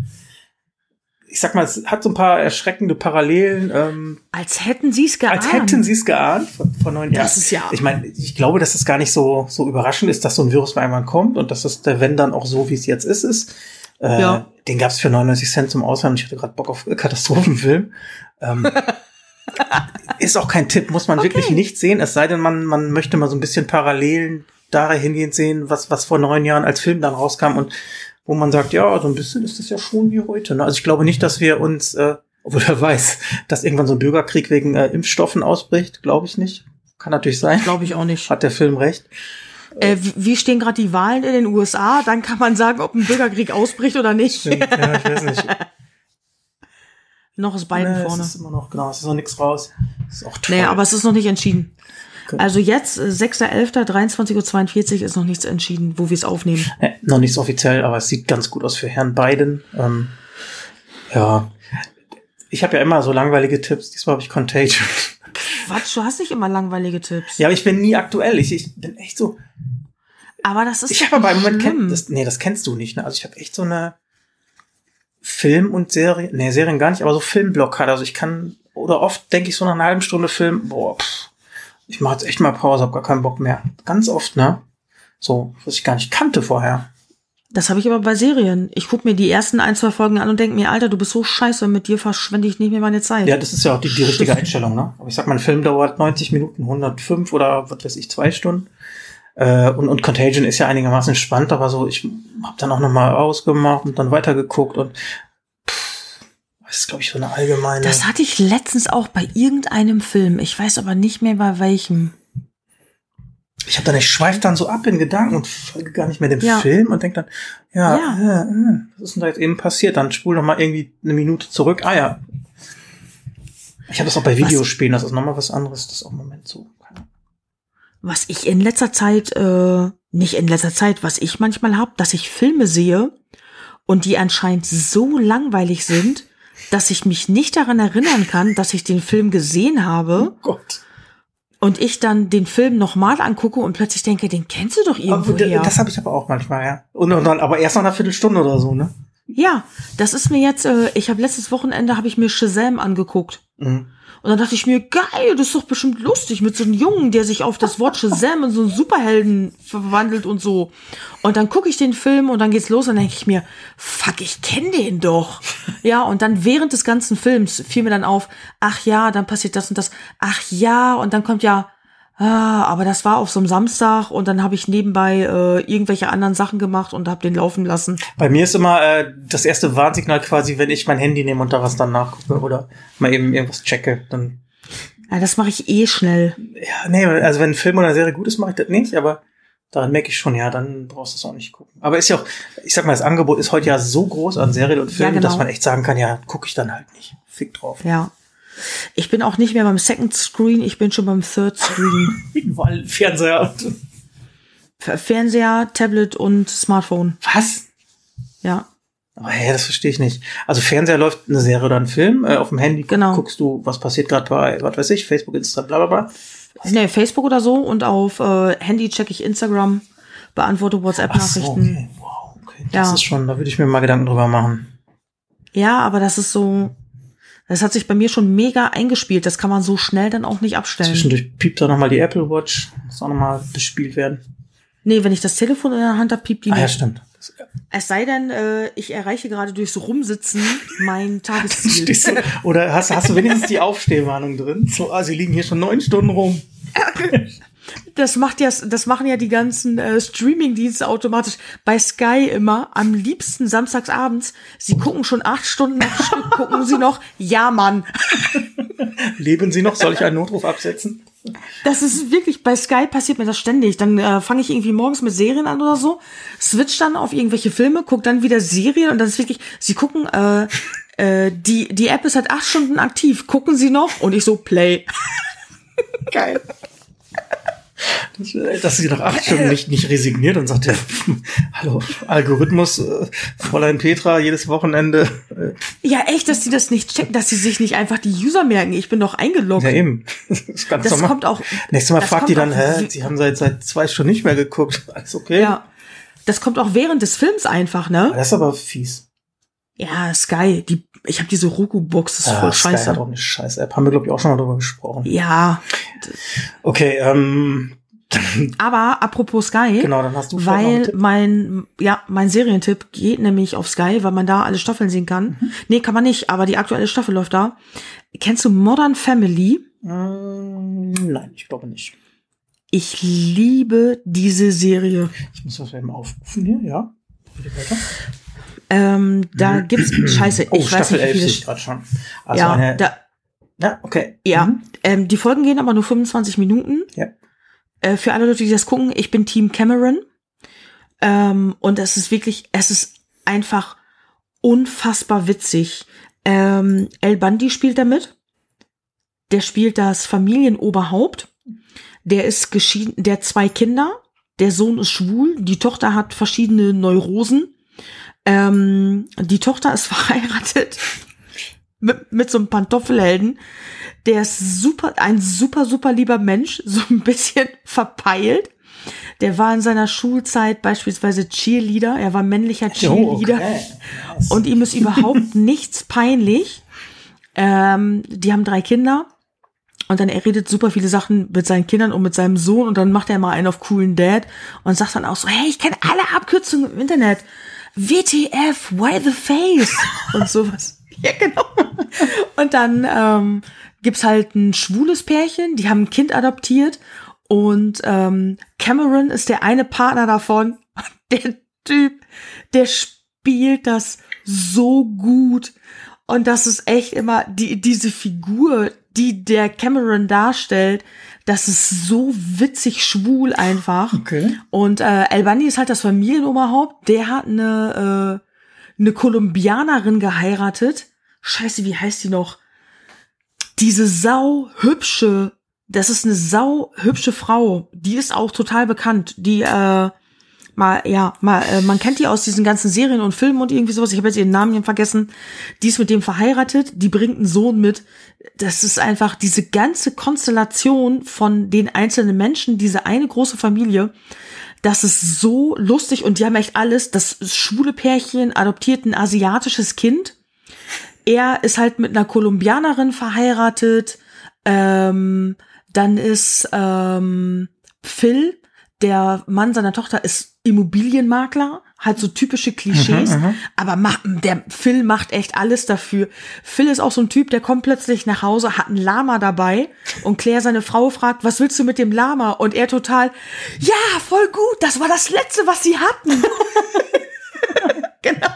ich sag mal, es hat so ein paar erschreckende Parallelen, ähm, Als hätten sie es geahnt. als hätten sie es geahnt vor, vor neun Jahren. Das ist ja. Ich meine, ich glaube, dass es gar nicht so, so überraschend ist, dass so ein Virus bei einmal kommt und dass es der Wenn dann auch so, wie es jetzt ist, ist. Äh, Ja. Den gab's für 99 Cent zum Ausland. und Ich hatte gerade Bock auf Katastrophenfilm. Ähm, ist auch kein Tipp, muss man Okay. wirklich nicht sehen, es sei denn, man, man möchte mal so ein bisschen Parallelen dahingehend sehen, was, was vor neun Jahren als Film dann rauskam und wo man sagt, ja, so ein bisschen ist das ja schon wie heute. Ne? Also ich glaube nicht, dass wir uns, äh, obwohl wer weiß, dass irgendwann so ein Bürgerkrieg wegen äh, Impfstoffen ausbricht, glaube ich nicht. Kann natürlich sein. Glaube ich auch nicht. Hat der Film recht. Äh, wie- stehen gerade die Wahlen in den USA? Dann kann man sagen, ob ein Bürgerkrieg ausbricht oder nicht. ja, ich weiß nicht. Noch ist Biden Nee, vorne. Es ist immer noch, genau, es ist noch nichts raus. Ist auch toll. Nee, aber es ist noch nicht entschieden. Okay. Also jetzt, äh, 6.11., 23.42 Uhr ist noch nichts entschieden, wo wir es aufnehmen. Nee, noch nichts offiziell, aber es sieht ganz gut aus für Herrn Biden. Ähm, ja. Ich habe ja immer so langweilige Tipps. Diesmal habe ich Contagion. Quatsch, du hast nicht immer langweilige Tipps. ja, aber ich bin nie aktuell. Ich, ich bin echt so. Aber das ist Ich habe aber im Moment kenn, das, nee, das kennst du nicht. Ne? Also ich habe echt so eine Film und Serie, nee, Serien gar nicht, aber so Filmblockade. Also ich kann oder oft denke ich so nach einer halben Stunde Film, boah, pff, ich mache jetzt echt mal Pause, habe gar keinen Bock mehr. Ganz oft, ne? So, was ich gar nicht kannte vorher. Das habe ich aber bei Serien. Ich gucke mir die ersten ein, zwei Folgen an und denke mir, Alter, du bist so scheiße, mit dir verschwende ich nicht mehr meine Zeit. Ja, das ist ja auch die, die richtige Einstellung, ne? Aber ich sag mal, ein Film dauert 90 Minuten, 105 oder was weiß ich, zwei Stunden. Äh, und, und Contagion ist ja einigermaßen spannend, aber so, ich habe dann auch noch mal ausgemacht und dann weitergeguckt und pff, das ist, glaube ich, so eine allgemeine. Das hatte ich letztens auch bei irgendeinem Film. Ich weiß aber nicht mehr bei welchem. ich habe dann, ich schweife dann so ab in Gedanken und folge gar nicht mehr dem Ja. Film und denke dann, ja, Ja. Äh, äh, was ist denn da jetzt eben passiert? Dann spul noch mal irgendwie eine Minute zurück. Ah ja. Ich habe das auch bei Videospielen, das ist nochmal was anderes, das ist auch im Moment so. Was ich in letzter Zeit, äh, nicht in letzter Zeit, was ich manchmal hab, dass ich Filme sehe und die anscheinend so langweilig sind, dass ich mich nicht daran erinnern kann, dass ich den Film gesehen habe Oh Gott. und ich dann den Film nochmal angucke und plötzlich denke, den kennst du doch Aber irgendwo d- her. das habe ich aber auch manchmal, ja. Und, und dann, aber erst nach einer Viertelstunde oder so, ne? Ja, das ist mir jetzt, äh, ich habe letztes Wochenende habe ich mir Shazam angeguckt. Mhm. Und dann dachte ich mir, geil, das ist doch bestimmt lustig mit so einem Jungen, der sich auf das Wort Shazam in so einen Superhelden verwandelt und so. Und dann gucke ich den Film und dann geht's los und dann denke ich mir, fuck, ich kenne den doch. Ja, und dann während des ganzen Films fiel mir dann auf, ach ja, dann passiert das und das. Ach ja, und dann kommt ja, ah, aber das war auf so einem Samstag und dann habe ich nebenbei äh, irgendwelche anderen Sachen gemacht und habe den laufen lassen. Bei mir ist immer äh, das erste Warnsignal quasi, wenn ich mein Handy nehme und da was dann nachgucke oder mal eben irgendwas checke. Dann, Ja, das mache ich eh schnell. ja, nee, also wenn ein Film oder eine Serie gut ist, mache ich das nicht, aber daran merke ich schon, ja, dann brauchst du es auch nicht gucken. Aber ist ja auch, ich sag mal, das Angebot ist heute ja so groß an Serien und Filmen, genau. dass man echt sagen kann, ja, gucke ich dann halt nicht. Fick drauf. Ja. Ich bin auch nicht mehr beim Second Screen, ich bin schon beim Third Screen. Weil Fernseher Fernseher, Tablet und Smartphone. was? Ja. Aber hä, das verstehe ich nicht. Also Fernseher läuft eine Serie oder ein Film, äh, auf dem Handy Genau. guckst du, was passiert gerade bei, was weiß ich, Facebook, Insta, bla bla bla. Nee, Facebook oder so und auf äh, Handy checke ich Instagram, beantworte Ach so, WhatsApp-Nachrichten. okay. Wow, okay. Das Ja. ist schon, da würde ich mir mal Gedanken drüber machen. Ja, aber das ist so, das hat sich bei mir schon mega eingespielt. Das kann man so schnell dann auch nicht abstellen. Zwischendurch piept da nochmal die Apple Watch, muss auch nochmal bespielt werden. Nee, wenn ich das Telefon in der Hand habe, piept die Ah ja, stimmt. Es sei denn, äh, ich erreiche gerade durchs Rumsitzen mein Tagesziel. Du, oder hast, hast du wenigstens die Aufstehwarnung drin? So, ah, sie liegen hier schon neun Stunden rum. Das macht ja, das machen ja die ganzen äh, Streaming-Dienste automatisch. Bei Sky immer am liebsten samstags abends. Sie gucken schon acht Stunden am Stück, gucken sie noch. Ja, Mann. Leben Sie noch? Soll ich einen Notruf absetzen? Das ist wirklich, bei Sky passiert mir das ständig. Dann äh, fange ich irgendwie morgens mit Serien an oder so, switch dann auf irgendwelche Filme, guck dann wieder Serien und dann ist wirklich, sie gucken, äh, äh, die, die App ist seit acht Stunden aktiv, gucken sie noch? Und ich so, play. Geil. Dass sie nach acht Stunden nicht, nicht resigniert und sagt, ja, hallo, Algorithmus, äh, Fräulein Petra, jedes Wochenende. Äh. Ja, echt, dass sie das nicht checken, dass sie sich nicht einfach die User merken. Ich bin doch eingeloggt. Ja, eben. Das, das kommt auch. Nächstes Mal fragt die dann, hä, sie haben seit, seit zwei Stunden nicht mehr geguckt. Alles okay? Ja. Das kommt auch während des Films einfach, ne? Das ist aber fies. Ja, Sky, die, ich habe diese Roku-Box, das ist ah, voll Sky scheiße. hat auch eine scheiß App. Haben wir, glaube ich, auch schon mal drüber gesprochen. Ja. Okay, ähm, aber apropos Sky, genau, dann hast du weil mein ja mein Serientipp geht nämlich auf Sky, weil man da alle Staffeln sehen kann. Mhm. Nee, kann man nicht, aber die aktuelle Staffel läuft da. Kennst du Modern Family? Ähm, nein, ich glaube nicht. Ich liebe diese Serie. Ich muss das eben aufrufen hier, ja. Ähm, da gibt's Scheiße. Oh, ich Staffel weiß nicht, 11 wie sehe ich gerade schon. Also ja, eine, da, ja, okay. ja. Mhm. Ähm, die Folgen gehen aber nur 25 Minuten. Ja. Äh, für alle Leute, die das gucken, ich bin Team Cameron. Ähm, und es ist wirklich, es ist einfach unfassbar witzig. Ähm, El Bundy spielt damit. Der spielt das Familienoberhaupt. Der ist geschieden, der hat zwei Kinder. Der Sohn ist schwul. Die Tochter hat verschiedene Neurosen. Ähm, die Tochter ist verheiratet mit, mit so einem Pantoffelhelden. Der ist super, ein super, super lieber Mensch, so ein bisschen verpeilt. Der war in seiner Schulzeit beispielsweise Cheerleader. Er war männlicher Cheerleader. Oh, okay. Und ihm ist überhaupt nichts peinlich. Ähm, die haben drei Kinder. Und dann er redet super viele Sachen mit seinen Kindern und mit seinem Sohn und dann macht er mal einen auf coolen Dad und sagt dann auch so, hey, ich kenne alle Abkürzungen im Internet. WTF, why the face? Und sowas. Ja, genau. Und dann ähm, gibt's halt ein schwules Pärchen, die haben ein Kind adoptiert und ähm, Cameron ist der eine Partner davon. Der Typ, der spielt das so gut. Und das ist echt immer die, diese Figur, die der Cameron darstellt, das ist so witzig schwul einfach. Okay. Und äh, Albani ist halt das Familienoberhaupt. Der hat eine, äh, eine Kolumbianerin geheiratet. Scheiße, wie heißt die noch? Diese sau hübsche, das ist eine sau hübsche Frau. Die ist auch total bekannt. Die, äh, mal, ja, mal, äh, man kennt die aus diesen ganzen Serien und Filmen und irgendwie sowas. Ich habe jetzt ihren Namen vergessen. Die ist mit dem verheiratet, die bringt einen Sohn mit. Das ist einfach diese ganze Konstellation von den einzelnen Menschen, diese eine große Familie. Das ist so lustig und die haben echt alles. Das schwule Pärchen adoptiert ein asiatisches Kind. Er ist halt mit einer Kolumbianerin verheiratet. Ähm, dann ist ähm, Phil, der Mann seiner Tochter, ist Immobilienmakler, halt so typische Klischees, Mhm, mhm. aber macht, der Phil macht echt alles dafür. Phil ist auch so ein Typ, der kommt plötzlich nach Hause, hat ein Lama dabei und Claire seine Frau fragt, was willst du mit dem Lama? Und er total, ja, voll gut, das war das Letzte, was sie hatten. genau.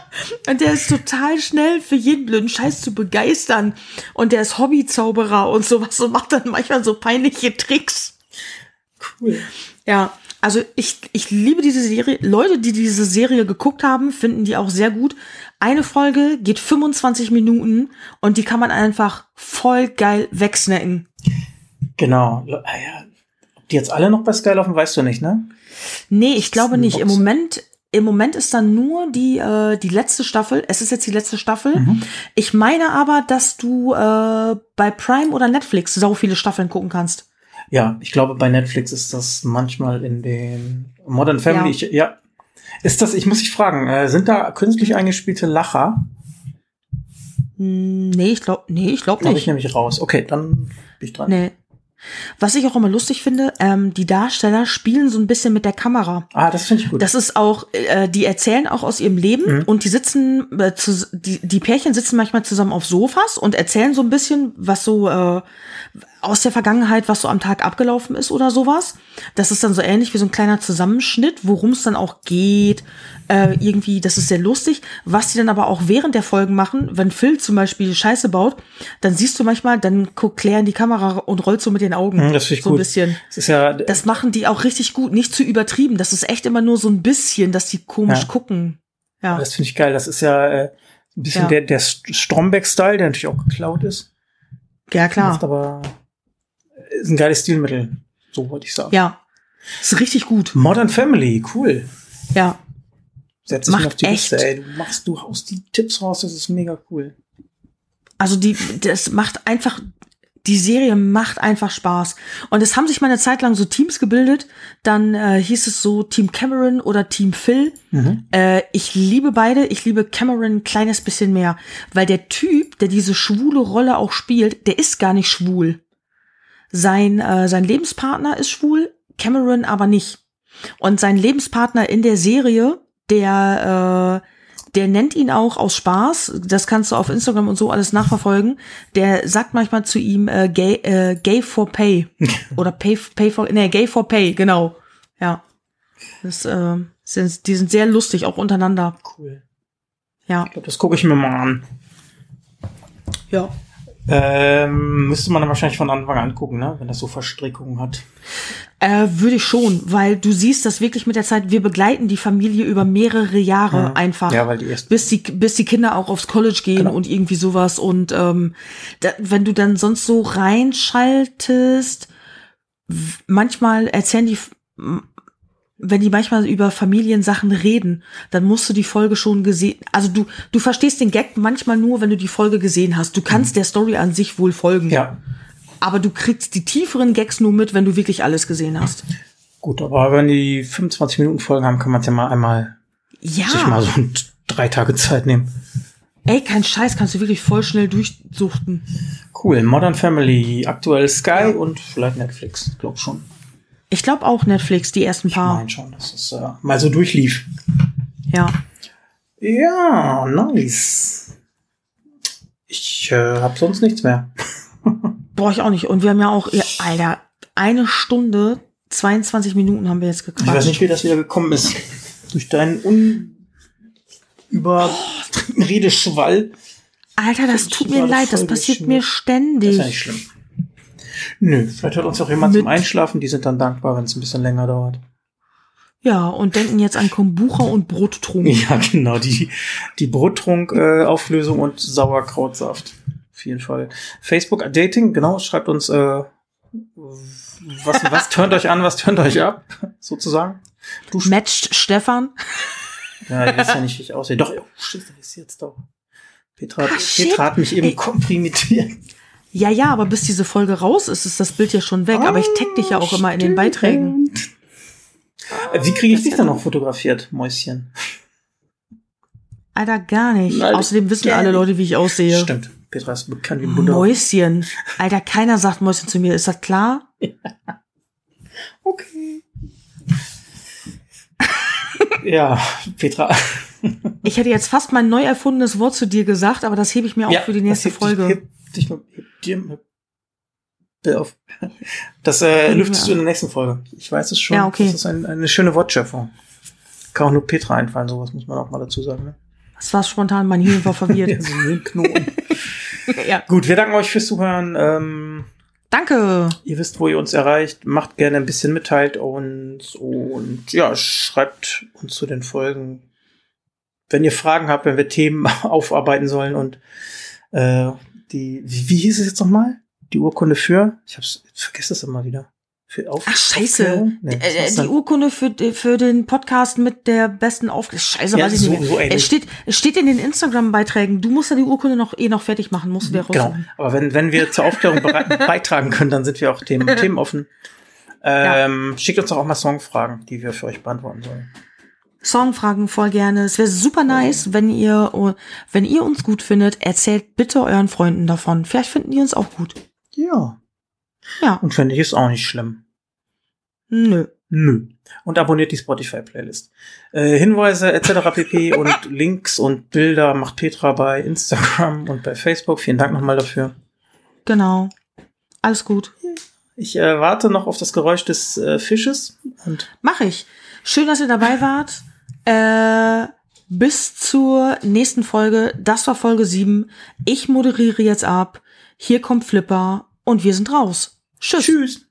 Und der ist total schnell für jeden blöden Scheiß zu begeistern. Und der ist Hobbyzauberer und sowas und macht dann manchmal so peinliche Tricks. Cool. Ja, also ich, ich liebe diese Serie. Leute, die diese Serie geguckt haben, finden die auch sehr gut. Eine Folge geht 25 Minuten und die kann man einfach voll geil wegsnacken. Genau. Ja. Ob die jetzt alle noch bei Sky laufen, weißt du nicht, ne? Nee, ich glaube nicht. Im Box. Moment, im Moment ist dann nur die, äh, die letzte Staffel. Es ist jetzt die letzte Staffel. Mhm. Ich meine aber, dass du äh, bei Prime oder Netflix so viele Staffeln gucken kannst. Ja, ich glaube, bei Netflix ist das manchmal in den Modern Family. Ja. Ich, ja. Ist das, ich muss dich fragen, äh, sind da künstlich eingespielte Lacher? Hm, Nee, ich glaube nee, ich glaub Glaube ich nicht. nämlich raus. Okay, dann bin ich dran. Nee. Was ich auch immer lustig finde, ähm, die Darsteller spielen so ein bisschen mit der Kamera. Ah, das finde ich gut. Das ist auch, äh, die erzählen auch aus ihrem Leben Mhm. und die sitzen, äh, zu, die, die Pärchen sitzen manchmal zusammen auf Sofas und erzählen so ein bisschen, was so äh, aus der Vergangenheit, was so am Tag abgelaufen ist oder sowas. Das ist dann so ähnlich wie so ein kleiner Zusammenschnitt, worum es dann auch geht. Äh, irgendwie, das ist sehr lustig. Was die dann aber auch während der Folgen machen, wenn Phil zum Beispiel Scheiße baut, dann siehst du manchmal, dann guckt Claire in die Kamera und rollt so mit den Augen. Mhm, das finde ich so gut. ein bisschen. Das ist ja, Das machen die auch richtig gut, nicht zu übertrieben. Das ist echt immer nur so ein bisschen, dass die komisch Ja. gucken. Ja. das finde ich geil. Das ist ja äh, ein bisschen Ja. der, der Stromberg-Style, der natürlich auch geklaut ist. Ja, Macht klar. aber ist ein geiles Stilmittel. So wollte ich sagen. Ja. Ist richtig gut. Modern Family, cool. Ja. Setz dich Macht mal auf die echt. Liste, ey. Du machst, du haust die Tipps raus, das ist mega cool. Also die, das macht einfach, die Serie macht einfach Spaß. Und es haben sich mal eine Zeit lang so Teams gebildet. Dann äh, hieß es so Team Cameron oder Team Phil. Mhm. Äh, ich liebe beide. Ich liebe Cameron ein kleines bisschen mehr. Weil der Typ, der diese schwule Rolle auch spielt, der ist gar nicht schwul. Sein, äh, sein Lebenspartner ist schwul, Cameron aber nicht. Und sein Lebenspartner in der Serie, der, äh, der nennt ihn auch aus Spaß, das kannst du auf Instagram und so alles nachverfolgen, der sagt manchmal zu ihm äh, gay, äh, gay for pay oder pay, pay for, nee, gay for pay, genau. Ja. Das, äh, sind, die sind sehr lustig, auch untereinander. Cool. Ja. Ich glaube, das gucke ich mir mal an. Ja. Ähm, müsste man dann wahrscheinlich von Anfang an gucken, ne? Wenn das so Verstrickungen hat. Äh, würde ich schon, weil du siehst das wirklich mit der Zeit, wir begleiten die Familie über mehrere Jahre Mhm. einfach. Ja, weil die erst. bis die, bis die Kinder auch aufs College gehen Genau. und irgendwie sowas. Und ähm, da, wenn du dann sonst so reinschaltest, manchmal erzählen die, wenn die manchmal über Familiensachen reden, dann musst du die Folge schon gesehen, also du, du verstehst den Gag manchmal nur, wenn du die Folge gesehen hast. Du kannst der Story an sich wohl folgen. Mhm. Ja. Aber du kriegst die tieferen Gags nur mit, wenn du wirklich alles gesehen hast. Gut, aber wenn die 25 Minuten Folgen haben, kann man es ja mal einmal sich mal Ja, so drei Tage Zeit nehmen. ey, kein Scheiß, kannst du wirklich voll schnell durchsuchten. Cool. Modern Family, aktuell Sky und vielleicht Netflix. Glaub schon. Ich glaube auch Netflix, die ersten Ich paar. mein schon, dass es äh, mal so durchlief. Ja. Ja, nice. Ich äh, habe sonst nichts mehr. Brauche ich auch nicht. Und wir haben ja auch, ja, Alter, eine Stunde, 22 Minuten haben wir jetzt Ich weiß nicht, wie das wieder gekommen ist. Durch deinen unübertriebenen Redeschwall. Alter, das Ich tut mir leid, das passiert mir Das ist ständig. ja nicht schlimm. Nö, vielleicht hört uns auch jemand zum Einschlafen. Die sind dann dankbar, wenn es ein bisschen länger dauert. Ja, und denken jetzt an Kombucha und Brottrunk. Ja, genau. Die, die Brottrunk-Auflösung äh, und Sauerkrautsaft. Auf jeden Fall. Facebook Dating, genau, schreibt uns, äh, was, was tönt euch an, was tönt euch ab, sozusagen. Du Matcht Stefan. Ja, ich weiß ja nicht, wie ich aussehe. Doch, oh, shit, das ist jetzt doch. Petra, Ah. Petra hat mich eben komprimiert. Ja, ja, aber bis diese Folge raus ist, ist das Bild ja schon weg. Aber ich tag dich ja auch immer in den Beiträgen. Wie kriege ich dich dann noch fotografiert, Mäuschen? Alter, gar nicht. Alter, Außerdem wissen alle nicht. Leute, wie ich aussehe. Stimmt. Petra ist bekannt wie ein Buddha. Mäuschen. Alter, keiner sagt Mäuschen zu mir. Ist das klar? Okay. ja, Petra. Ich hätte jetzt fast mein neu erfundenes Wort zu dir gesagt, aber das hebe ich mir auch für die nächste Folge. Dich, mal- dir auf. Das äh, lüftest du in der nächsten Folge. Ich weiß es schon. Ja, okay. Das ist ein, eine schöne Wortschöpfung. Kann auch nur Petra einfallen, sowas muss man auch mal dazu sagen. Ne? Das war spontan, mein Hirn war verwirrt. Ja, so ein Knoten. ja. Gut, wir danken euch fürs Zuhören. Ähm, Danke. ihr wisst, wo ihr uns erreicht. Macht gerne ein bisschen mit, teilt uns und ja, schreibt uns zu den Folgen. Wenn ihr Fragen habt, wenn wir Themen aufarbeiten sollen und äh, die, wie, wie hieß es jetzt nochmal? Die Urkunde für? Ich hab's, ich vergesse das immer wieder. Für auf, Ach, scheiße. Nee, Äh, ist die dann- Urkunde für, für den Podcast mit der besten Aufklärung. Scheiße, Ja, weiß ich so- nicht mehr. so es, steht, es steht in den Instagram-Beiträgen. Du musst ja die Urkunde noch eh noch fertig machen, musst du dir Genau. Aber wenn, wenn wir zur Aufklärung beitragen können, dann sind wir auch Themen, Themen offen. Ähm, Schickt uns doch auch mal Songfragen, die wir für euch beantworten sollen. Songfragen voll gerne. Es wäre super nice, wenn ihr, wenn ihr uns gut findet, erzählt bitte euren Freunden davon. Vielleicht finden die uns auch gut. Ja. Ja. Und finde ich ist auch nicht schlimm. Nö. Nö. Und abonniert die Spotify-Playlist. Äh, Hinweise etc. pp. und Links und Bilder macht Petra bei Instagram und bei Facebook. Vielen Dank nochmal dafür. Genau. Alles gut. Ich äh, warte noch auf das Geräusch des äh, Fisches und Mach ich. Schön, dass ihr dabei wart. Äh, bis zur nächsten Folge. Das war Folge 7. Ich moderiere jetzt ab. Hier kommt Flipper und wir sind raus. Tschüss. tschüss.